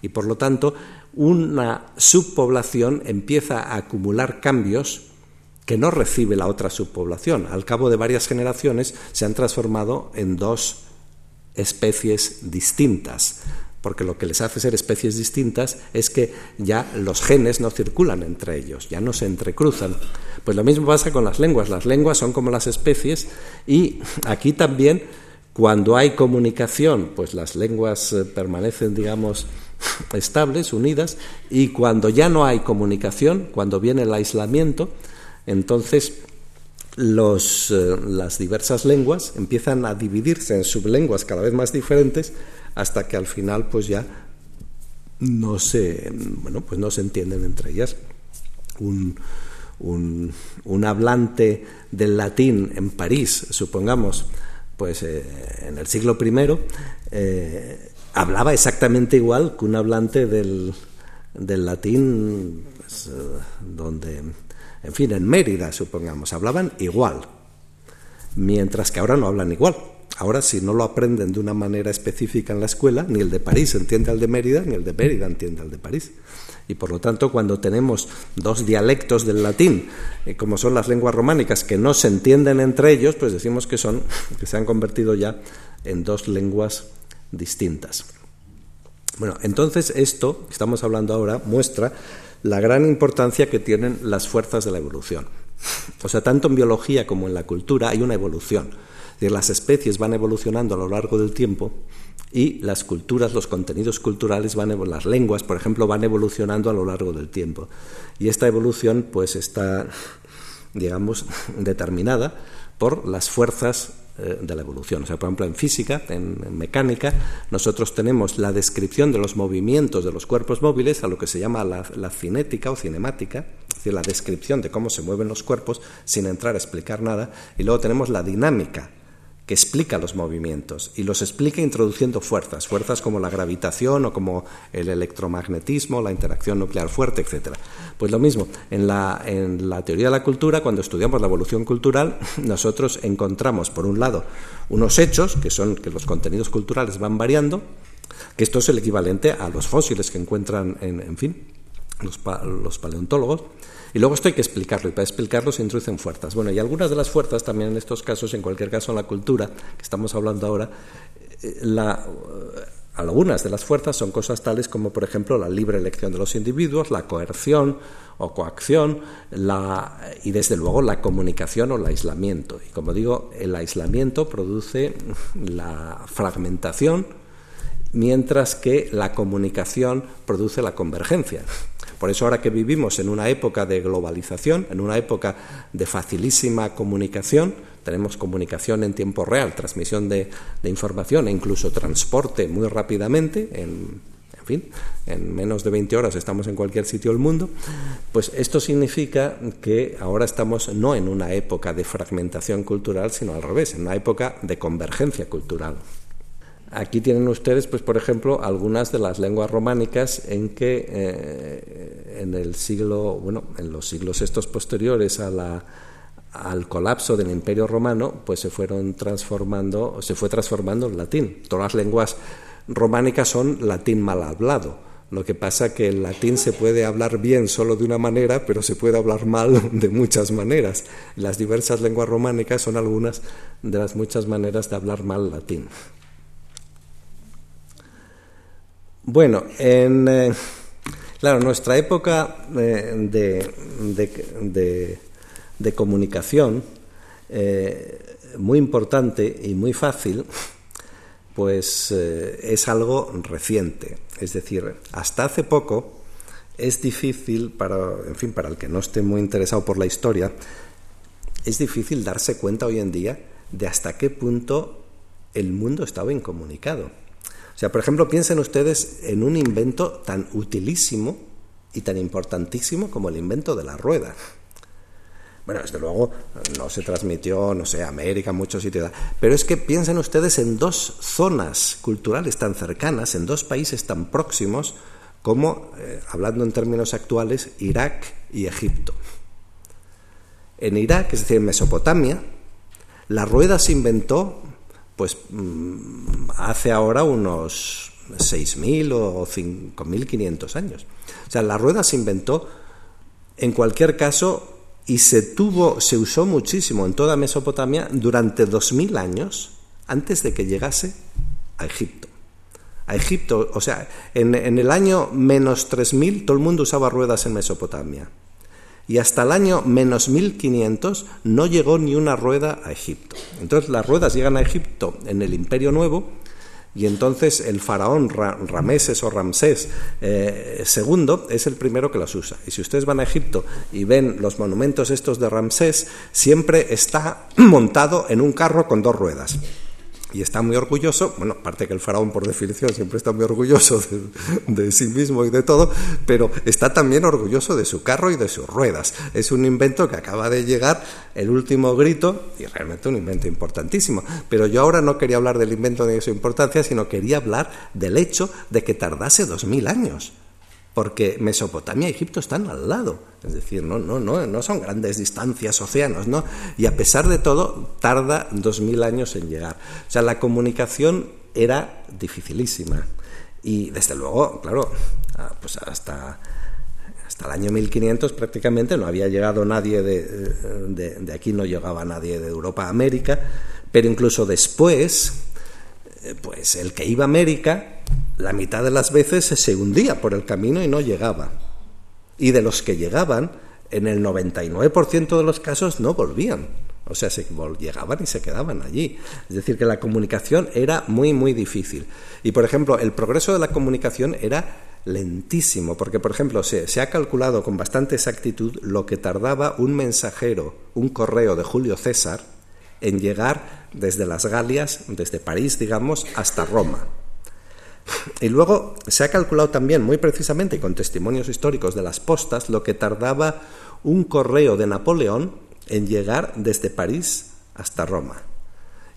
Y por lo tanto, una subpoblación empieza a acumular cambios que no recibe la otra subpoblación. Al cabo de varias generaciones se han transformado en dos especies distintas porque lo que les hace ser especies distintas es que ya los genes no circulan entre ellos, ya no se entrecruzan. Pues lo mismo pasa con las lenguas, las lenguas son como las especies y aquí también cuando hay comunicación, pues las lenguas eh, permanecen, digamos, estables, unidas, y cuando ya no hay comunicación, cuando viene el aislamiento, entonces eh, las diversas lenguas empiezan a dividirse en sublenguas cada vez más diferentes hasta que al final pues ya no se, bueno, pues no se entienden entre ellas. Un, un, hablante del latín en París, supongamos, pues eh, en el siglo I, eh, hablaba exactamente igual que un hablante del, del latín, pues, donde en fin, en Mérida, supongamos, hablaban igual, mientras que ahora no hablan igual. Ahora, si no lo aprenden de una manera específica en la escuela, ni el de París entiende al de Mérida, ni el de Mérida entiende al de París. Y por lo tanto, cuando tenemos dos dialectos del latín, eh, como son las lenguas románicas, que no se entienden entre ellos, pues decimos que son, que se han convertido ya en dos lenguas distintas. Bueno, entonces esto que estamos hablando ahora muestra la gran importancia que tienen las fuerzas de la evolución. O sea, tanto en biología como en la cultura hay una evolución. Las especies van evolucionando a lo largo del tiempo y las culturas, los contenidos culturales, van, las lenguas, por ejemplo, van evolucionando a lo largo del tiempo. Y esta evolución, pues, está, digamos, determinada por las fuerzas eh, de la evolución. O sea, por ejemplo, en física, en, mecánica, nosotros tenemos la descripción de los movimientos de los cuerpos móviles a lo que se llama la, la cinética o cinemática, es decir, la descripción de cómo se mueven los cuerpos sin entrar a explicar nada, y luego tenemos la dinámica, que explica los movimientos y los explica introduciendo fuerzas, fuerzas como la gravitación o como el electromagnetismo, la interacción nuclear fuerte, etc. Pues lo mismo, en la, en la teoría de la cultura, cuando estudiamos la evolución cultural, nosotros encontramos, por un lado, unos hechos, que son que los contenidos culturales van variando, que esto es el equivalente a los fósiles que encuentran, en, en fin, los, los paleontólogos, y luego esto hay que explicarlo, y para explicarlo se introducen fuerzas. Bueno, y algunas de las fuerzas también en estos casos, en cualquier caso en la cultura que estamos hablando ahora, eh, eh, algunas de las fuerzas son cosas tales como, por ejemplo, la libre elección de los individuos, la coerción o coacción, la, y desde luego la comunicación o el aislamiento. Y como digo, el aislamiento produce la fragmentación, mientras que la comunicación produce la convergencia. Por eso ahora que vivimos en una época de globalización, en una época de facilísima comunicación, tenemos comunicación en tiempo real, transmisión de, información e incluso transporte muy rápidamente, en, fin, en menos de 20 horas estamos en cualquier sitio del mundo, pues esto significa que ahora estamos no en una época de fragmentación cultural, sino al revés, en una época de convergencia cultural. Aquí tienen ustedes, pues, por ejemplo, algunas de las lenguas románicas en que eh, en el siglo, bueno, en los siglos estos posteriores a al colapso del Imperio Romano, pues se fueron transformando, se fue transformando en latín. Todas las lenguas románicas son latín mal hablado. Lo que pasa que el latín se puede hablar bien solo de una manera, pero se puede hablar mal de muchas maneras. Las diversas lenguas románicas son algunas de las muchas maneras de hablar mal latín. Bueno, en eh, claro, nuestra época eh, de, comunicación, eh, muy importante y muy fácil, pues es algo reciente. Es decir, hasta hace poco es difícil para, en fin, para el que no esté muy interesado por la historia, es difícil darse cuenta hoy en día de hasta qué punto el mundo estaba incomunicado. O sea, por ejemplo, piensen ustedes en un invento tan utilísimo y tan importantísimo como el invento de la rueda. Bueno, desde luego no se transmitió, no sé, a América, muchos sitios, pero es que piensen ustedes en dos zonas culturales tan cercanas, en dos países tan próximos como, eh, hablando en términos actuales, Irak y Egipto. En Irak, es decir, en Mesopotamia, la rueda se inventó pues mm, hace ahora unos 6.000 o 5.500 años. O sea, la rueda se inventó en cualquier caso y se tuvo, se usó muchísimo en toda Mesopotamia durante 2.000 años antes de que llegase a Egipto. A Egipto, o sea, en, en el año menos 3.000 todo el mundo usaba ruedas en Mesopotamia y hasta el año menos 1500 no llegó ni una rueda a Egipto. Entonces las ruedas llegan a Egipto en el Imperio Nuevo Y entonces el faraón Rameses o Ramsés eh, II es el primero que las usa. Y si ustedes van a Egipto y ven los monumentos estos de Ramsés, siempre está montado en un carro con dos ruedas y está muy orgulloso, bueno, aparte que el faraón por definición siempre está muy orgulloso de, sí mismo y de todo, pero está también orgulloso de su carro y de sus ruedas. Es un invento que acaba de llegar, el último grito, y realmente un invento importantísimo. Pero yo ahora no quería hablar del invento de su importancia, sino quería hablar del hecho de que tardase dos mil años porque Mesopotamia y Egipto están al lado, es decir, no, no, no, no son grandes distancias, océanos, ¿no? Y a pesar de todo, tarda dos mil años en llegar. O sea, la comunicación era dificilísima. Y desde luego, claro, pues hasta, hasta el año 1500 prácticamente no había llegado nadie de, de, de aquí, no llegaba nadie de Europa a América, pero incluso después, eh, pues el que iba a América, la mitad de las veces se hundía por el camino y no llegaba. Y de los que llegaban, en el 99% de los casos no volvían. O sea, se llegaban y se quedaban allí. Es decir, que la comunicación era muy, muy difícil. Y, por ejemplo, el progreso de la comunicación era lentísimo, porque, por ejemplo, se, se ha calculado con bastante exactitud lo que tardaba un mensajero, un correo de Julio César, en llegar desde las Galias, desde París, digamos, hasta Roma. Y luego se ha calculado también, muy precisamente, con testimonios históricos de las postas, lo que tardaba un correo de Napoleón en llegar desde París hasta Roma.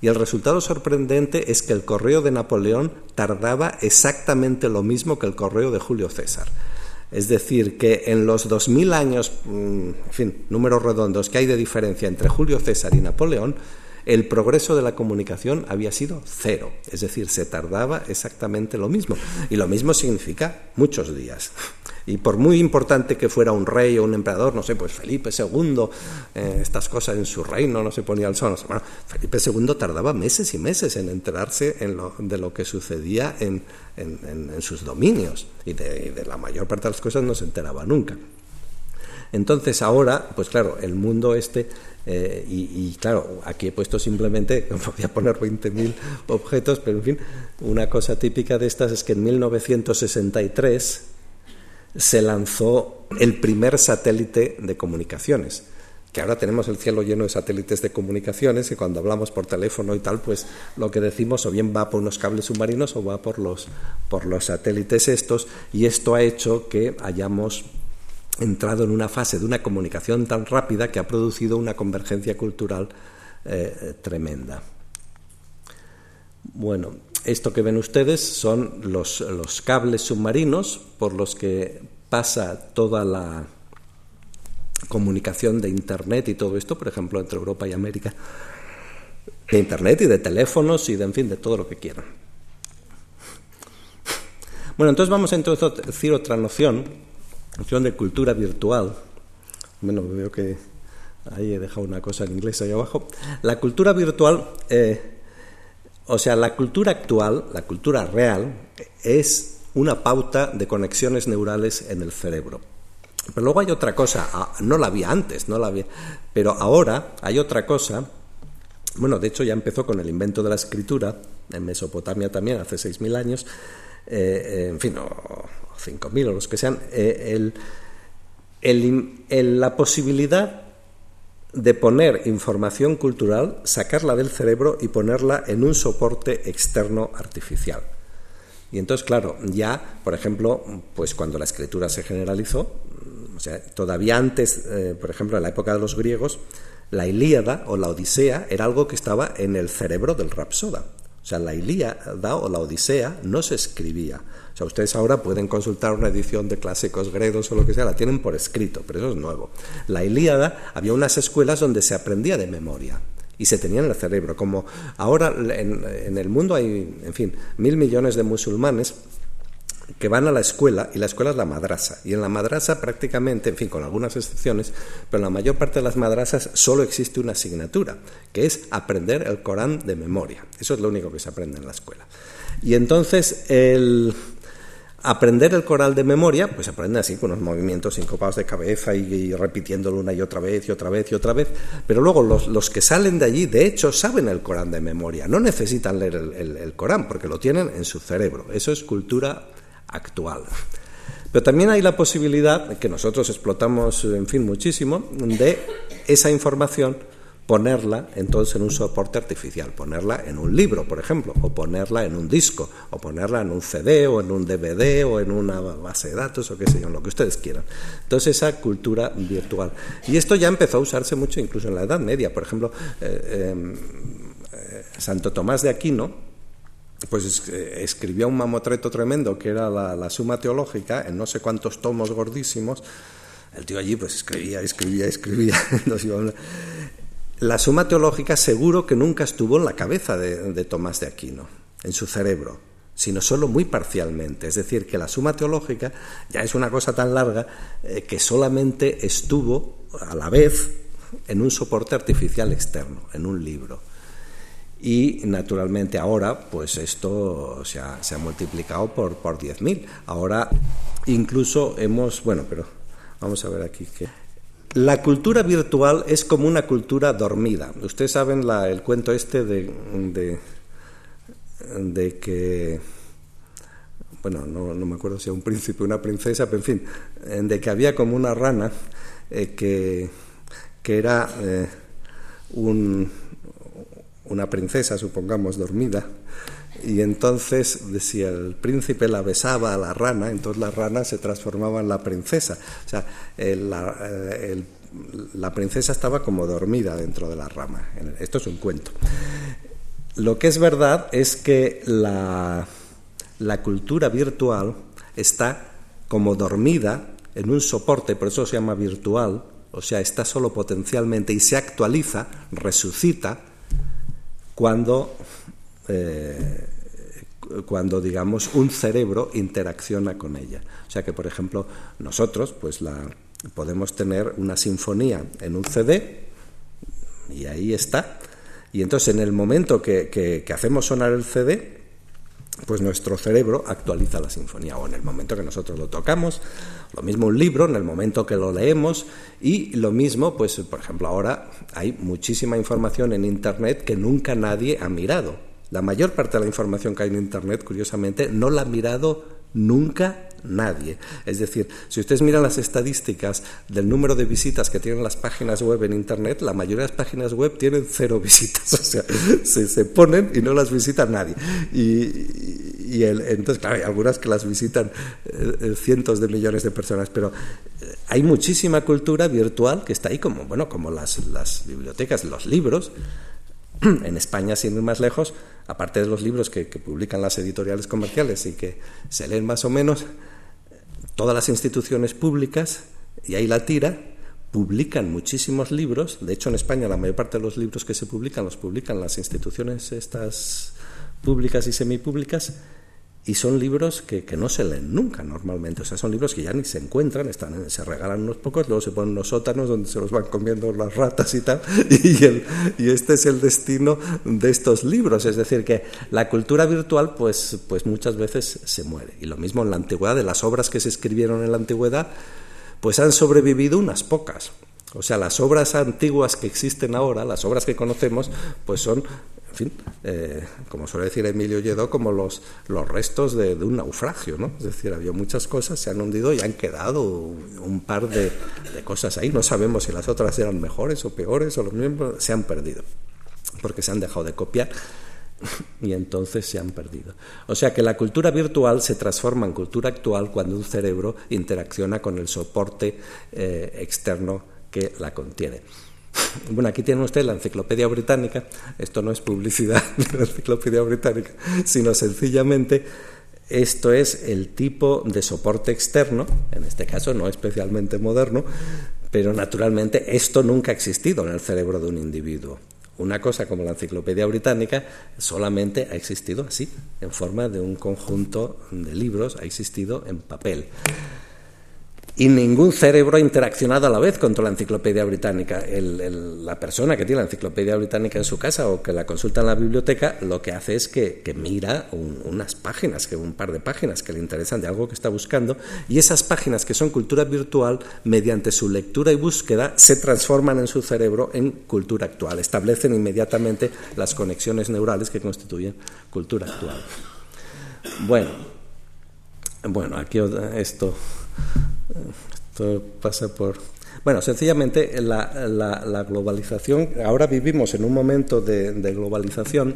Y el resultado sorprendente es que el correo de Napoleón tardaba exactamente lo mismo que el correo de Julio César. Es decir, que en los 2000 años, mm, en fin, números redondos que hay de diferencia entre Julio César y Napoleón, el progreso de la comunicación había sido cero, es decir, se tardaba exactamente lo mismo. Y lo mismo significa muchos días. Y por muy importante que fuera un rey o un emperador, no sé, pues Felipe II, eh, estas cosas en su reino no se ponía al sol. Felipe II tardaba meses y meses en enterarse de lo que sucedía en, sus dominios. Y de la mayor parte de las cosas no se enteraba nunca. Entonces ahora, pues claro, el mundo este, eh, y, claro, aquí he puesto simplemente, voy a poner 20.000 objetos, pero en fin, una cosa típica de estas es que en 1963 se lanzó el primer satélite de comunicaciones que ahora tenemos el cielo lleno de satélites de comunicaciones y cuando hablamos por teléfono y tal, pues lo que decimos o bien va por unos cables submarinos o va por los, por los satélites estos y esto ha hecho que hayamos entrado en una fase de una comunicación tan rápida que ha producido una convergencia cultural eh, tremenda. Bueno, esto que ven ustedes son los, los, cables submarinos por los que pasa toda la comunicación de Internet y todo esto, por ejemplo, entre Europa y América, de Internet y de teléfonos y de, en fin, de todo lo que quieran. Bueno, entonces vamos a introducir otra noción noción de cultura virtual. Bueno, veo que ahí he dejado una cosa en inglés ahí abajo. La cultura virtual, eh, o sea, la cultura actual, la cultura real, es una pauta de conexiones neurales en el cerebro. Pero luego hay otra cosa, ah, no la había antes, no la había, pero ahora hay otra cosa. Bueno, de hecho ya empezó con el invento de la escritura, en Mesopotamia también, hace 6.000 años, eh, en fin, 5.000 o los que sean, eh, la posibilidad de poner información cultural, sacarla del cerebro y ponerla en un soporte externo artificial. Y entonces, claro, ya, por ejemplo, pues cuando la escritura se generalizó, mm, o sea, todavía antes, eh, por ejemplo, en la época de los griegos, la Ilíada o la Odisea era algo que estaba en el cerebro del rapsoda. O sea, la Ilíada o la Odisea no se escribía, sea, ustedes ahora pueden consultar una edición de clásicos gredos o lo que sea, la tienen por escrito, pero eso es nuevo. La Ilíada, había unas escuelas donde se aprendía de memoria y se tenía en el cerebro. Como ahora en, en el mundo hay, en fin, mil millones de musulmanes que van a la escuela y la escuela es la madrasa. Y en la madrasa prácticamente, en fin, con algunas excepciones, pero en la mayor parte de las madrasas solo existe una asignatura, que es aprender el Corán de memoria. Eso es lo único que se aprende en la escuela. Y entonces el, Aprender el coral de memoria, pues aprende así, con unos movimientos sincopados de cabeza y, repitiéndolo una y otra vez y otra vez y otra vez. Pero luego los, que salen de allí, de hecho, saben el Corán de memoria. No necesitan leer el, Corán porque lo tienen en su cerebro. Eso es cultura actual. Pero también hay la posibilidad, que nosotros explotamos, en fin, muchísimo, de esa información ponerla entonces en un soporte artificial, ponerla en un libro, por ejemplo, o ponerla en un disco, o ponerla en un CD o en un DVD o en una base de datos o qué sé yo, lo que ustedes quieran. Entonces esa cultura virtual. Y esto ya empezó a usarse mucho incluso en la Edad Media, por ejemplo, eh, eh, Santo Tomás de Aquino, pues eh, escribió un mamotreto tremendo que era la, la, Suma Teológica en no sé cuántos tomos gordísimos. El tío allí pues escribía, escribía, escribía. La suma teológica seguro que nunca estuvo en la cabeza de, Tomás de Aquino, en su cerebro, sino solo muy parcialmente. Es decir, que la suma teológica ya es una cosa tan larga eh, que solamente estuvo a la vez en un soporte artificial externo, en un libro. Y naturalmente ahora, pues esto se ha, multiplicado por, por 10.000. Ahora incluso hemos, bueno, pero vamos a ver aquí que la cultura virtual es como una cultura dormida. Ustedes saben el cuento este de, de, que, bueno, no, me acuerdo si era un príncipe o una princesa, pero en fin, de que había como una rana eh, que, que, era eh, un, una princesa, supongamos, dormida, y entonces, si el príncipe la besaba a la rana, entonces la rana se transformaba en la princesa. O sea, la, la princesa estaba como dormida dentro de la rama. Esto es un cuento. Lo que es verdad es que la, la cultura virtual está como dormida en un soporte, por eso se llama virtual, o sea, está solo potencialmente y se actualiza, resucita, cuando eh, cuando digamos un cerebro interacciona con ella. O sea que, por ejemplo, nosotros, pues la podemos tener una sinfonía en un CD y ahí está. Y entonces en el momento que, que, hacemos sonar el CD, pues nuestro cerebro actualiza la sinfonía o en el momento que nosotros lo tocamos, lo mismo un libro, en el momento que lo leemos y lo mismo, pues por ejemplo ahora hay muchísima información en Internet que nunca nadie ha mirado. La mayor parte de la información que hay en Internet, curiosamente, no la ha mirado nunca nadie. Es decir, si ustedes miran las estadísticas del número de visitas que tienen las páginas web en Internet, la mayoría de las páginas web tienen cero visitas. O sea, se, ponen y no las visita nadie. Y, entonces, claro, hay algunas que las visitan eh, eh, cientos de millones de personas, pero eh, hay muchísima cultura virtual que está ahí, como, bueno, como las bibliotecas, los libros. en España, sin ir más lejos, aparte de los libros que, publican las editoriales comerciales y que se leen más o menos, todas las instituciones públicas, y ahí la tira, publican muchísimos libros. De hecho, en España la mayor parte de los libros que se publican los publican las instituciones estas públicas y semipúblicas y son libros que, que, no se leen nunca normalmente, o sea, son libros que ya ni se encuentran, están, se regalan unos pocos, luego se ponen los sótanos donde se los van comiendo las ratas y tal, y, y este es el destino de estos libros, es decir, que la cultura virtual pues, pues muchas veces se muere, y lo mismo en la antigüedad, de las obras que se escribieron en la antigüedad, pues han sobrevivido unas pocas, o sea, las obras antiguas que existen ahora, las obras que conocemos, pues son en fin, eh, como suele decir Emilio Lledó, como los, los restos de, un naufragio, ¿no? Es decir, había muchas cosas, se han hundido y han quedado un par de, cosas ahí. No sabemos si las otras eran mejores o peores o los mismos, se han perdido, porque se han dejado de copiar y entonces se han perdido. O sea que la cultura virtual se transforma en cultura actual cuando un cerebro interacciona con el soporte eh, externo que la contiene. Bueno, aquí tienen ustedes la enciclopedia británica. Esto no es publicidad de la enciclopedia británica, sino sencillamente esto es el tipo de soporte externo, en este caso no especialmente moderno, pero naturalmente esto nunca ha existido en el cerebro de un individuo. Una cosa como la enciclopedia británica solamente ha existido así, en forma de un conjunto de libros, ha existido en papel. Y ningún cerebro ha interaccionado a la vez con la enciclopedia británica. la persona que tiene la enciclopedia británica en su casa o que la consulta en la biblioteca, lo que hace es que, mira unas páginas, que un par de páginas que le interesan de algo que está buscando, y esas páginas que son cultura virtual, mediante su lectura y búsqueda, se transforman en su cerebro en cultura actual, establecen inmediatamente las conexiones neurales que constituyen cultura actual. Bueno, bueno, aquí esto esto pasa por... Bueno, sencillamente la, globalización, ahora vivimos en un momento de, globalización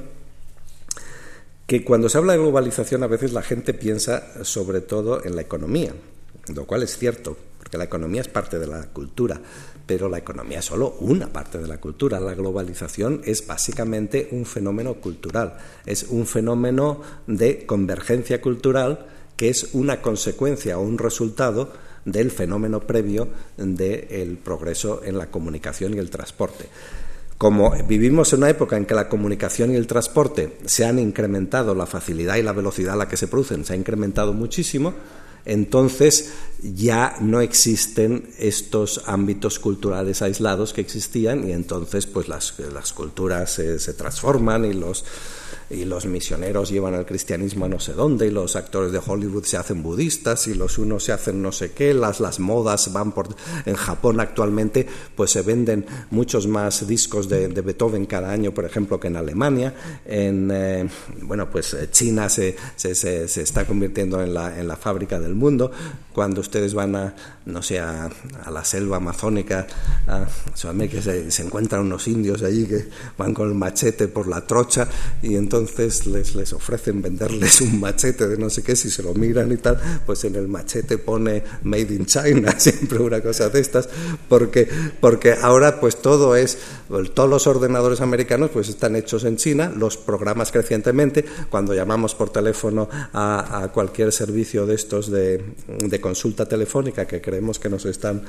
que cuando se habla de globalización a veces la gente piensa sobre todo en la economía, lo cual es cierto, porque la economía es parte de la cultura, pero la economía es solo una parte de la cultura. La globalización es básicamente un fenómeno cultural, es un fenómeno de convergencia cultural que es una consecuencia o un resultado del fenómeno previo del progreso en la comunicación y el transporte. Como vivimos en una época en que la comunicación y el transporte se han incrementado, la facilidad y la velocidad a la que se producen se ha incrementado muchísimo, entonces ya no existen estos ámbitos culturales aislados que existían y entonces pues las, culturas se transforman y los y los misioneros llevan al cristianismo a no sé dónde, y los actores de Hollywood se hacen budistas, y los unos se hacen no sé qué, las, las modas van por... En Japón actualmente pues se venden muchos más discos de, Beethoven cada año, por ejemplo, que en Alemania. En, eh, bueno, pues eh, China se, se, se, está convirtiendo en la, en la fábrica del mundo. Cuando ustedes van a, no sé, a, la selva amazónica, a, se encuentran unos indios allí que van con el machete por la trocha y entonces entonces les, les ofrecen venderles un machete de no sé qué, si se lo miran y tal, pues en el machete pone Made in China, siempre una cosa de estas, porque, porque ahora pues todo es, todos los ordenadores americanos pues están hechos en China, los programas crecientemente, cuando llamamos por teléfono a, cualquier servicio de estos de, de consulta telefónica que creemos que nos están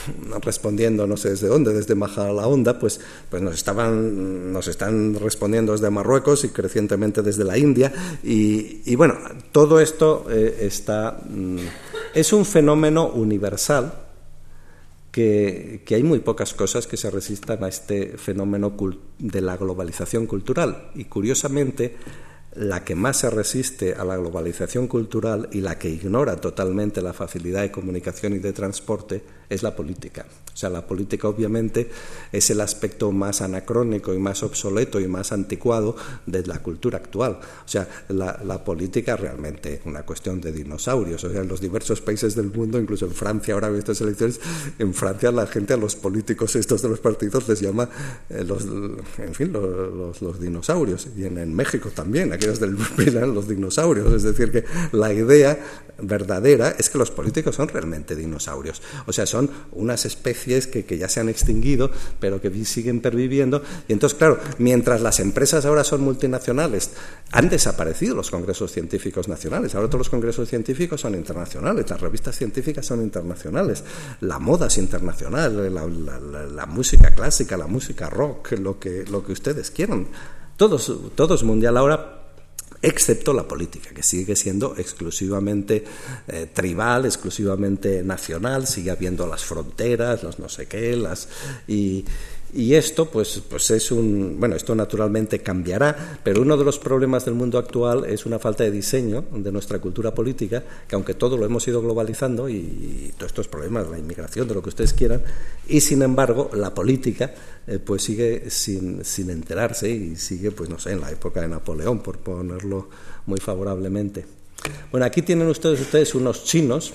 respondiendo no sé desde dónde, desde la Onda, pues, pues nos, estaban, nos están respondiendo desde Marruecos y crecientemente desde la India. Y, bueno, todo esto eh, está, mm, es un fenómeno universal que, que, hay muy pocas cosas que se resistan a este fenómeno de la globalización cultural. Y curiosamente, la que más se resiste a la globalización cultural y la que ignora totalmente la facilidad de comunicación y de transporte es la política. O sea, la política obviamente es el aspecto más anacrónico y más obsoleto y más anticuado de la cultura actual. O sea, la, política realmente es una cuestión de dinosaurios. O sea, en los diversos países del mundo, incluso en Francia, ahora estas elecciones, en Francia la gente a los políticos estos de los partidos les llama, eh, los, en fin, los, los, dinosaurios. Y en, México también, aquellos del los dinosaurios. Es decir, que la idea verdadera es que los políticos son realmente dinosaurios. O sea, son unas especies que, que, ya se han extinguido, pero que siguen perviviendo. Y entonces, claro, mientras las empresas ahora son multinacionales, han desaparecido los congresos científicos nacionales. Ahora todos los congresos científicos son internacionales, las revistas científicas son internacionales, la moda es internacional, la, la, música clásica, la música rock, lo que, lo que ustedes quieran. Todos, todo es mundial ahora excepto la política, que sigue siendo exclusivamente eh, tribal, exclusivamente nacional, sigue habiendo las fronteras, los no sé qué, las y, y esto, pues, pues es un. Bueno, esto naturalmente cambiará, pero uno de los problemas del mundo actual es una falta de diseño de nuestra cultura política, que aunque todo lo hemos ido globalizando y, todos estos problemas, la inmigración, de lo que ustedes quieran, y sin embargo, la política, eh, pues sigue sin, sin enterarse y sigue, pues no sé, en la época de Napoleón, por ponerlo muy favorablemente. Bueno, aquí tienen ustedes, ustedes unos chinos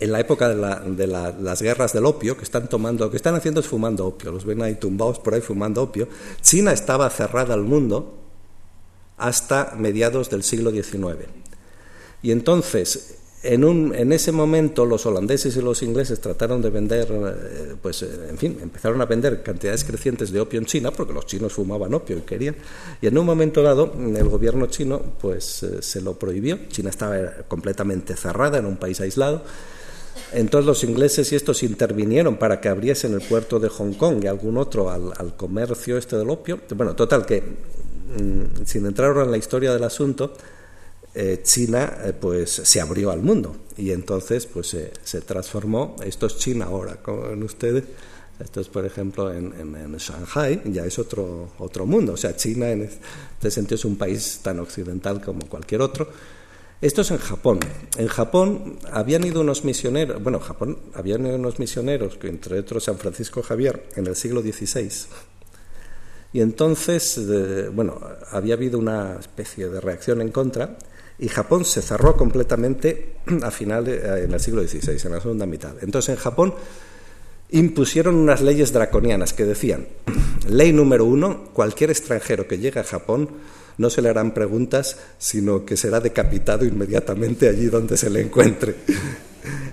en la época de, las guerras del opio, que están tomando, lo que están haciendo es fumando opio, los ven ahí tumbados por ahí fumando opio. China estaba cerrada al mundo hasta mediados del siglo XIX. Y entonces, en, un, en ese momento, los holandeses y los ingleses trataron de vender, eh, pues, eh, en fin, empezaron a vender cantidades crecientes de opio en China, porque los chinos fumaban opio y querían. Y en un momento dado, el gobierno chino, pues, eh, se lo prohibió. China estaba completamente cerrada, en un país aislado entonces los ingleses y estos intervinieron para que abriesen el puerto de Hong Kong y algún otro al, comercio este del opio. Bueno, total que, mm, sin entrar ahora en la historia del asunto, eh, China eh, pues se abrió al mundo y entonces pues se transformó. Esto es China ahora, como ven ustedes. Esto es, por ejemplo, en, en, Shanghai, ya es otro, otro mundo. O sea, China en este sentido es un país tan occidental como cualquier otro. Esto es en Japón. En Japón habían ido unos misioneros, bueno, Japón habían ido unos misioneros, entre otros San Francisco Javier, en el siglo XVI. Y entonces, bueno, había habido una especie de reacción en contra y Japón se cerró completamente a finales, eh, en el siglo XVI, en la segunda mitad. Entonces, en Japón impusieron unas leyes draconianas que decían, ley número uno, cualquier extranjero que llegue a Japón no se le harán preguntas, sino que será decapitado inmediatamente allí donde se le encuentre.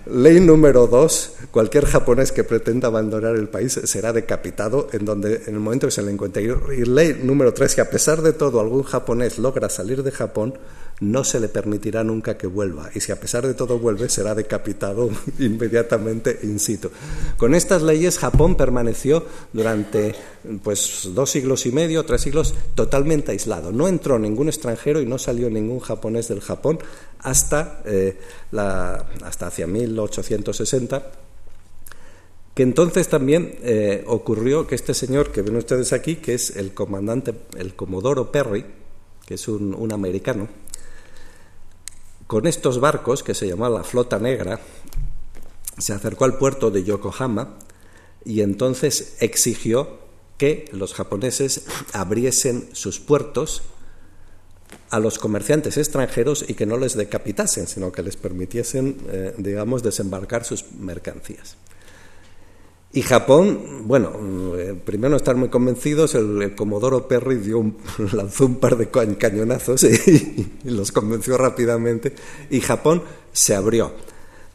Ley número dos, cualquier japonés que pretenda abandonar el país será decapitado en, donde, en el momento que se le encuentre. Y ley número tres, si a pesar de todo algún japonés logra salir de Japón, no se le permitirá nunca que vuelva y si a pesar de todo vuelve será decapitado inmediatamente in situ. Con estas leyes Japón permaneció durante pues dos siglos y medio, tres siglos totalmente aislado. No entró ningún extranjero y no salió ningún japonés del Japón hasta, eh, la, hasta hacia 1860 que entonces también eh, ocurrió que este señor que ven ustedes aquí, que es el comandante, el Comodoro Perry, que es un americano, con estos barcos, que se llamaba la Flota Negra, se acercó al puerto de Yokohama y entonces exigió que los japoneses abriesen sus puertos a los comerciantes extranjeros y que no les decapitasen, sino que les permitiesen, eh, digamos, desembarcar sus mercancías. Y Japón, bueno, eh, primero no estar muy convencidos, el, Comodoro Perry dio lanzó un par de cañonazos y, los convenció rápidamente y Japón se abrió.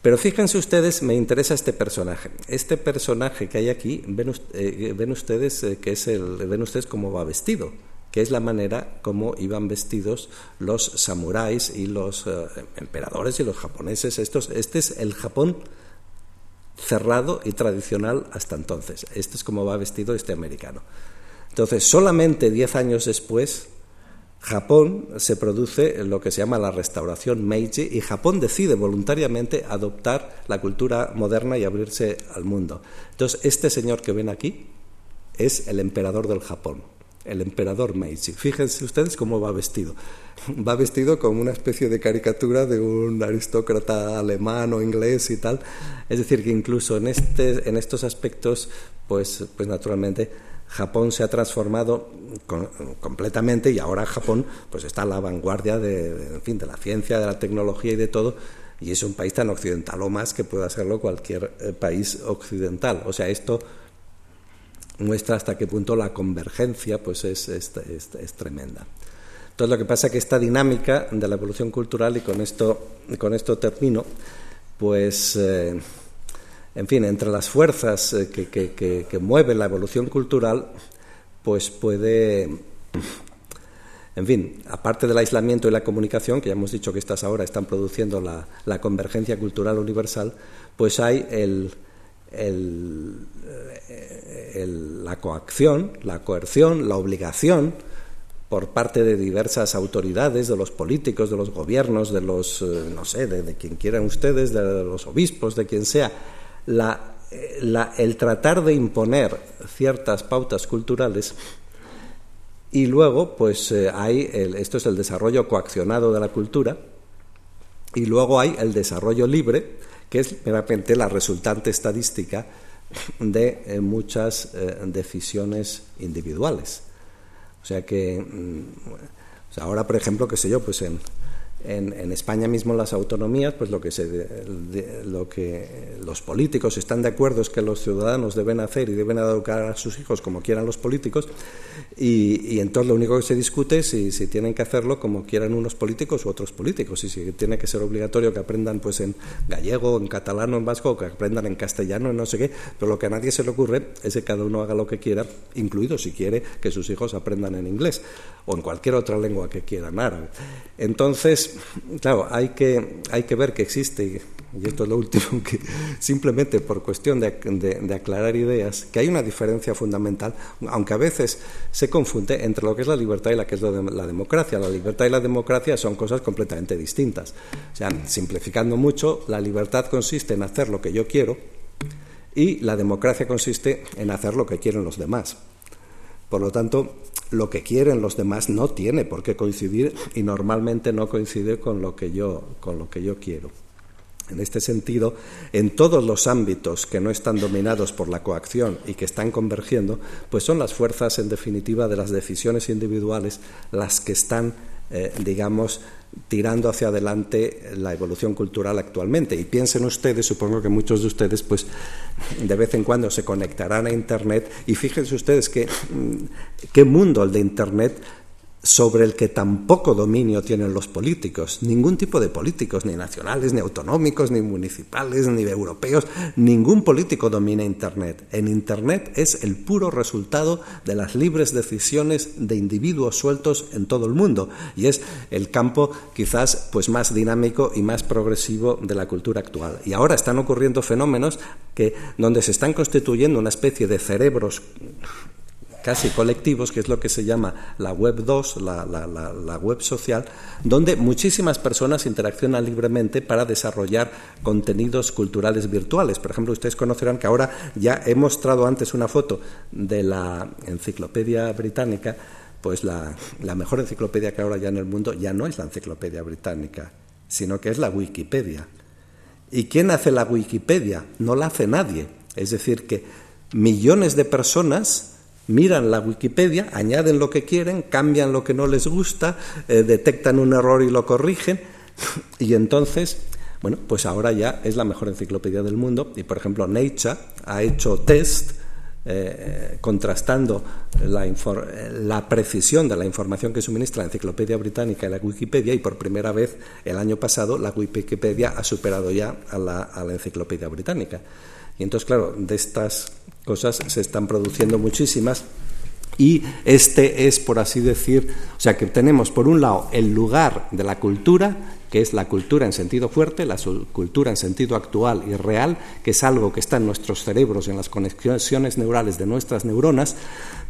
Pero fíjense ustedes, me interesa este personaje. Este personaje que hay aquí, ven, eh, ven ustedes eh, que es el, ven ustedes cómo va vestido, que es la manera como iban vestidos los samuráis y los emperadores y los japoneses. Estos, este es el Japón cerrado y tradicional hasta entonces. Este es como va vestido este americano. Entonces, solamente diez años después, Japón se produce lo que se llama la restauración Meiji y Japón decide voluntariamente adoptar la cultura moderna y abrirse al mundo. Entonces, este señor que ven aquí es el emperador del Japón el emperador Meiji. Fíjense ustedes cómo va vestido. Va vestido como una especie de caricatura de un aristócrata alemán o inglés y tal. Es decir, que incluso en, este, en estos aspectos, pues, pues naturalmente Japón se ha transformado completamente y ahora Japón pues está a la vanguardia de, fin, de la ciencia, de la tecnología y de todo. Y es un país tan occidental o más que pueda serlo cualquier eh, país occidental. O sea, esto muestra hasta qué punto la convergencia pues es, es, tremenda. Entonces lo que pasa es que esta dinámica de la evolución cultural, y con esto, con esto termino, pues, eh, en fin, entre las fuerzas eh, que, que, que, mueven la evolución cultural, pues puede, en fin, aparte del aislamiento y la comunicación, que ya hemos dicho que estas ahora están produciendo la, la convergencia cultural universal, pues hay el, el, la coacción, la coerción, la obligación por parte de diversas autoridades, de los políticos, de los gobiernos, de los, eh, no sé, de, quien quieran ustedes, de los obispos, de quien sea, el tratar de imponer ciertas pautas culturales y luego, pues eh, hay, esto es el desarrollo coaccionado de la cultura, y luego hay el desarrollo libre, que es meramente la resultante estadística de eh, muchas eh, decisiones individuales. O sea que, mm, ahora, por ejemplo, qué sé yo, pues en, en, España mismo las autonomías, pues lo que, se, lo que los políticos están de acuerdo es que los ciudadanos deben hacer y deben educar a sus hijos como quieran los políticos, y, entonces lo único que se discute es si, si, tienen que hacerlo como quieran unos políticos u otros políticos, y si tiene que ser obligatorio que aprendan pues en gallego, en catalano, en vasco, que aprendan en castellano, en no sé qué, pero lo que a nadie se le ocurre es que cada uno haga lo que quiera, incluido si quiere que sus hijos aprendan en inglés o en cualquier otra lengua que quieran árabe. Entonces, Claro, hay que, hay que ver que existe, y esto es lo último, que simplemente por cuestión de, de, aclarar ideas, que hay una diferencia fundamental, aunque a veces se confunde entre lo que es la libertad y la que es la democracia. La libertad y la democracia son cosas completamente distintas. O sea, simplificando mucho, la libertad consiste en hacer lo que yo quiero y la democracia consiste en hacer lo que quieren los demás. Por lo tanto, lo que quieren los demás no tiene por qué coincidir y normalmente no coincide con lo que yo, con lo que yo quiero. En este sentido, en todos los ámbitos que no están dominados por la coacción y que están convergiendo, pues son las fuerzas, en definitiva, de las decisiones individuales las que están, eh, digamos, tirando hacia adelante la evolución cultural actualmente. Y piensen ustedes, supongo que muchos de ustedes, pues de vez en cuando se conectarán a Internet. Y fíjense ustedes mm, qué mundo el de Internet sobre el que tampoco dominio tienen los políticos, ningún tipo de políticos, ni nacionales, ni autonómicos, ni municipales, ni europeos, ningún político domina Internet. En Internet es el puro resultado de las libres decisiones de individuos sueltos en todo el mundo y es el campo quizás pues más dinámico y más progresivo de la cultura actual. Y ahora están ocurriendo fenómenos que donde se están constituyendo una especie de cerebros casi colectivos, que es lo que se llama la Web 2, la, web social, donde muchísimas personas interaccionan libremente para desarrollar contenidos culturales virtuales. Por ejemplo, ustedes conocerán que ahora ya he mostrado antes una foto de la Enciclopedia Británica, pues la, la mejor enciclopedia que ahora ya en el mundo ya no es la Enciclopedia Británica, sino que es la Wikipedia. ¿Y quién hace la Wikipedia? No la hace nadie. Es decir, que millones de personas miran la Wikipedia, añaden lo que quieren, cambian lo que no les gusta, eh, detectan un error y lo corrigen, y entonces, bueno, pues ahora ya es la mejor enciclopedia del mundo, y por ejemplo Nature ha hecho test eh, contrastando la, la, precisión de la información que suministra la Enciclopedia Británica y la Wikipedia. Y por primera vez el año pasado la Wikipedia ha superado ya a la, a la Enciclopedia Británica. Y entonces, claro, de estas cosas se están produciendo muchísimas. Y este es, por así decir, o sea que tenemos por un lado el lugar de la cultura, que es la cultura en sentido fuerte, la cultura en sentido actual y real, que es algo que está en nuestros cerebros, en las conexiones neurales de nuestras neuronas,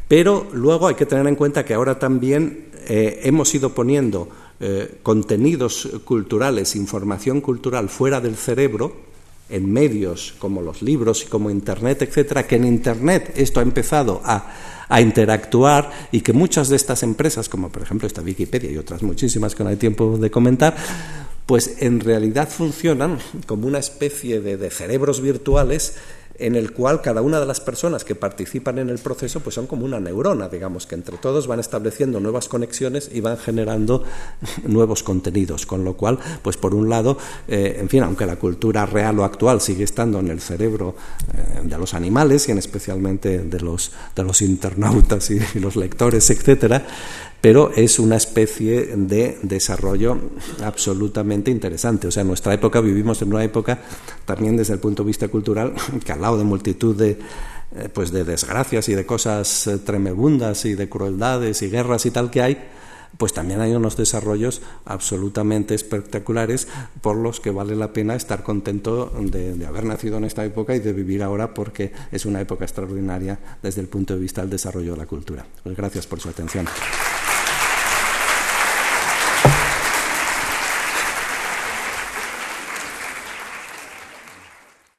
pero luego hay que tener en cuenta que ahora también eh, hemos ido poniendo eh, contenidos culturales, información cultural fuera del cerebro, en medios como los libros y como Internet, etcétera, que en Internet esto ha empezado a, a, interactuar y que muchas de estas empresas, como por ejemplo esta Wikipedia y otras muchísimas que no hay tiempo de comentar, pues en realidad funcionan como una especie de, de cerebros virtuales en el cual cada una de las personas que participan en el proceso pues son como una neurona, digamos, que entre todos van estableciendo nuevas conexiones y van generando nuevos contenidos, con lo cual, pues por un lado, eh, en fin, aunque la cultura real o actual sigue estando en el cerebro eh, de los animales y en especialmente de los, de los internautas y, y los lectores, etcétera, pero es una especie de desarrollo absolutamente interesante. O sea, en nuestra época vivimos en una época también desde el punto de vista cultural que al lado de multitud de eh, pues de desgracias y de cosas eh, tremebundas y de crueldades y guerras y tal que hay, pues también hay unos desarrollos absolutamente espectaculares por los que vale la pena estar contento de, de, haber nacido en esta época y de vivir ahora porque es una época extraordinaria desde el punto de vista del desarrollo de la cultura. Pues gracias por su atención.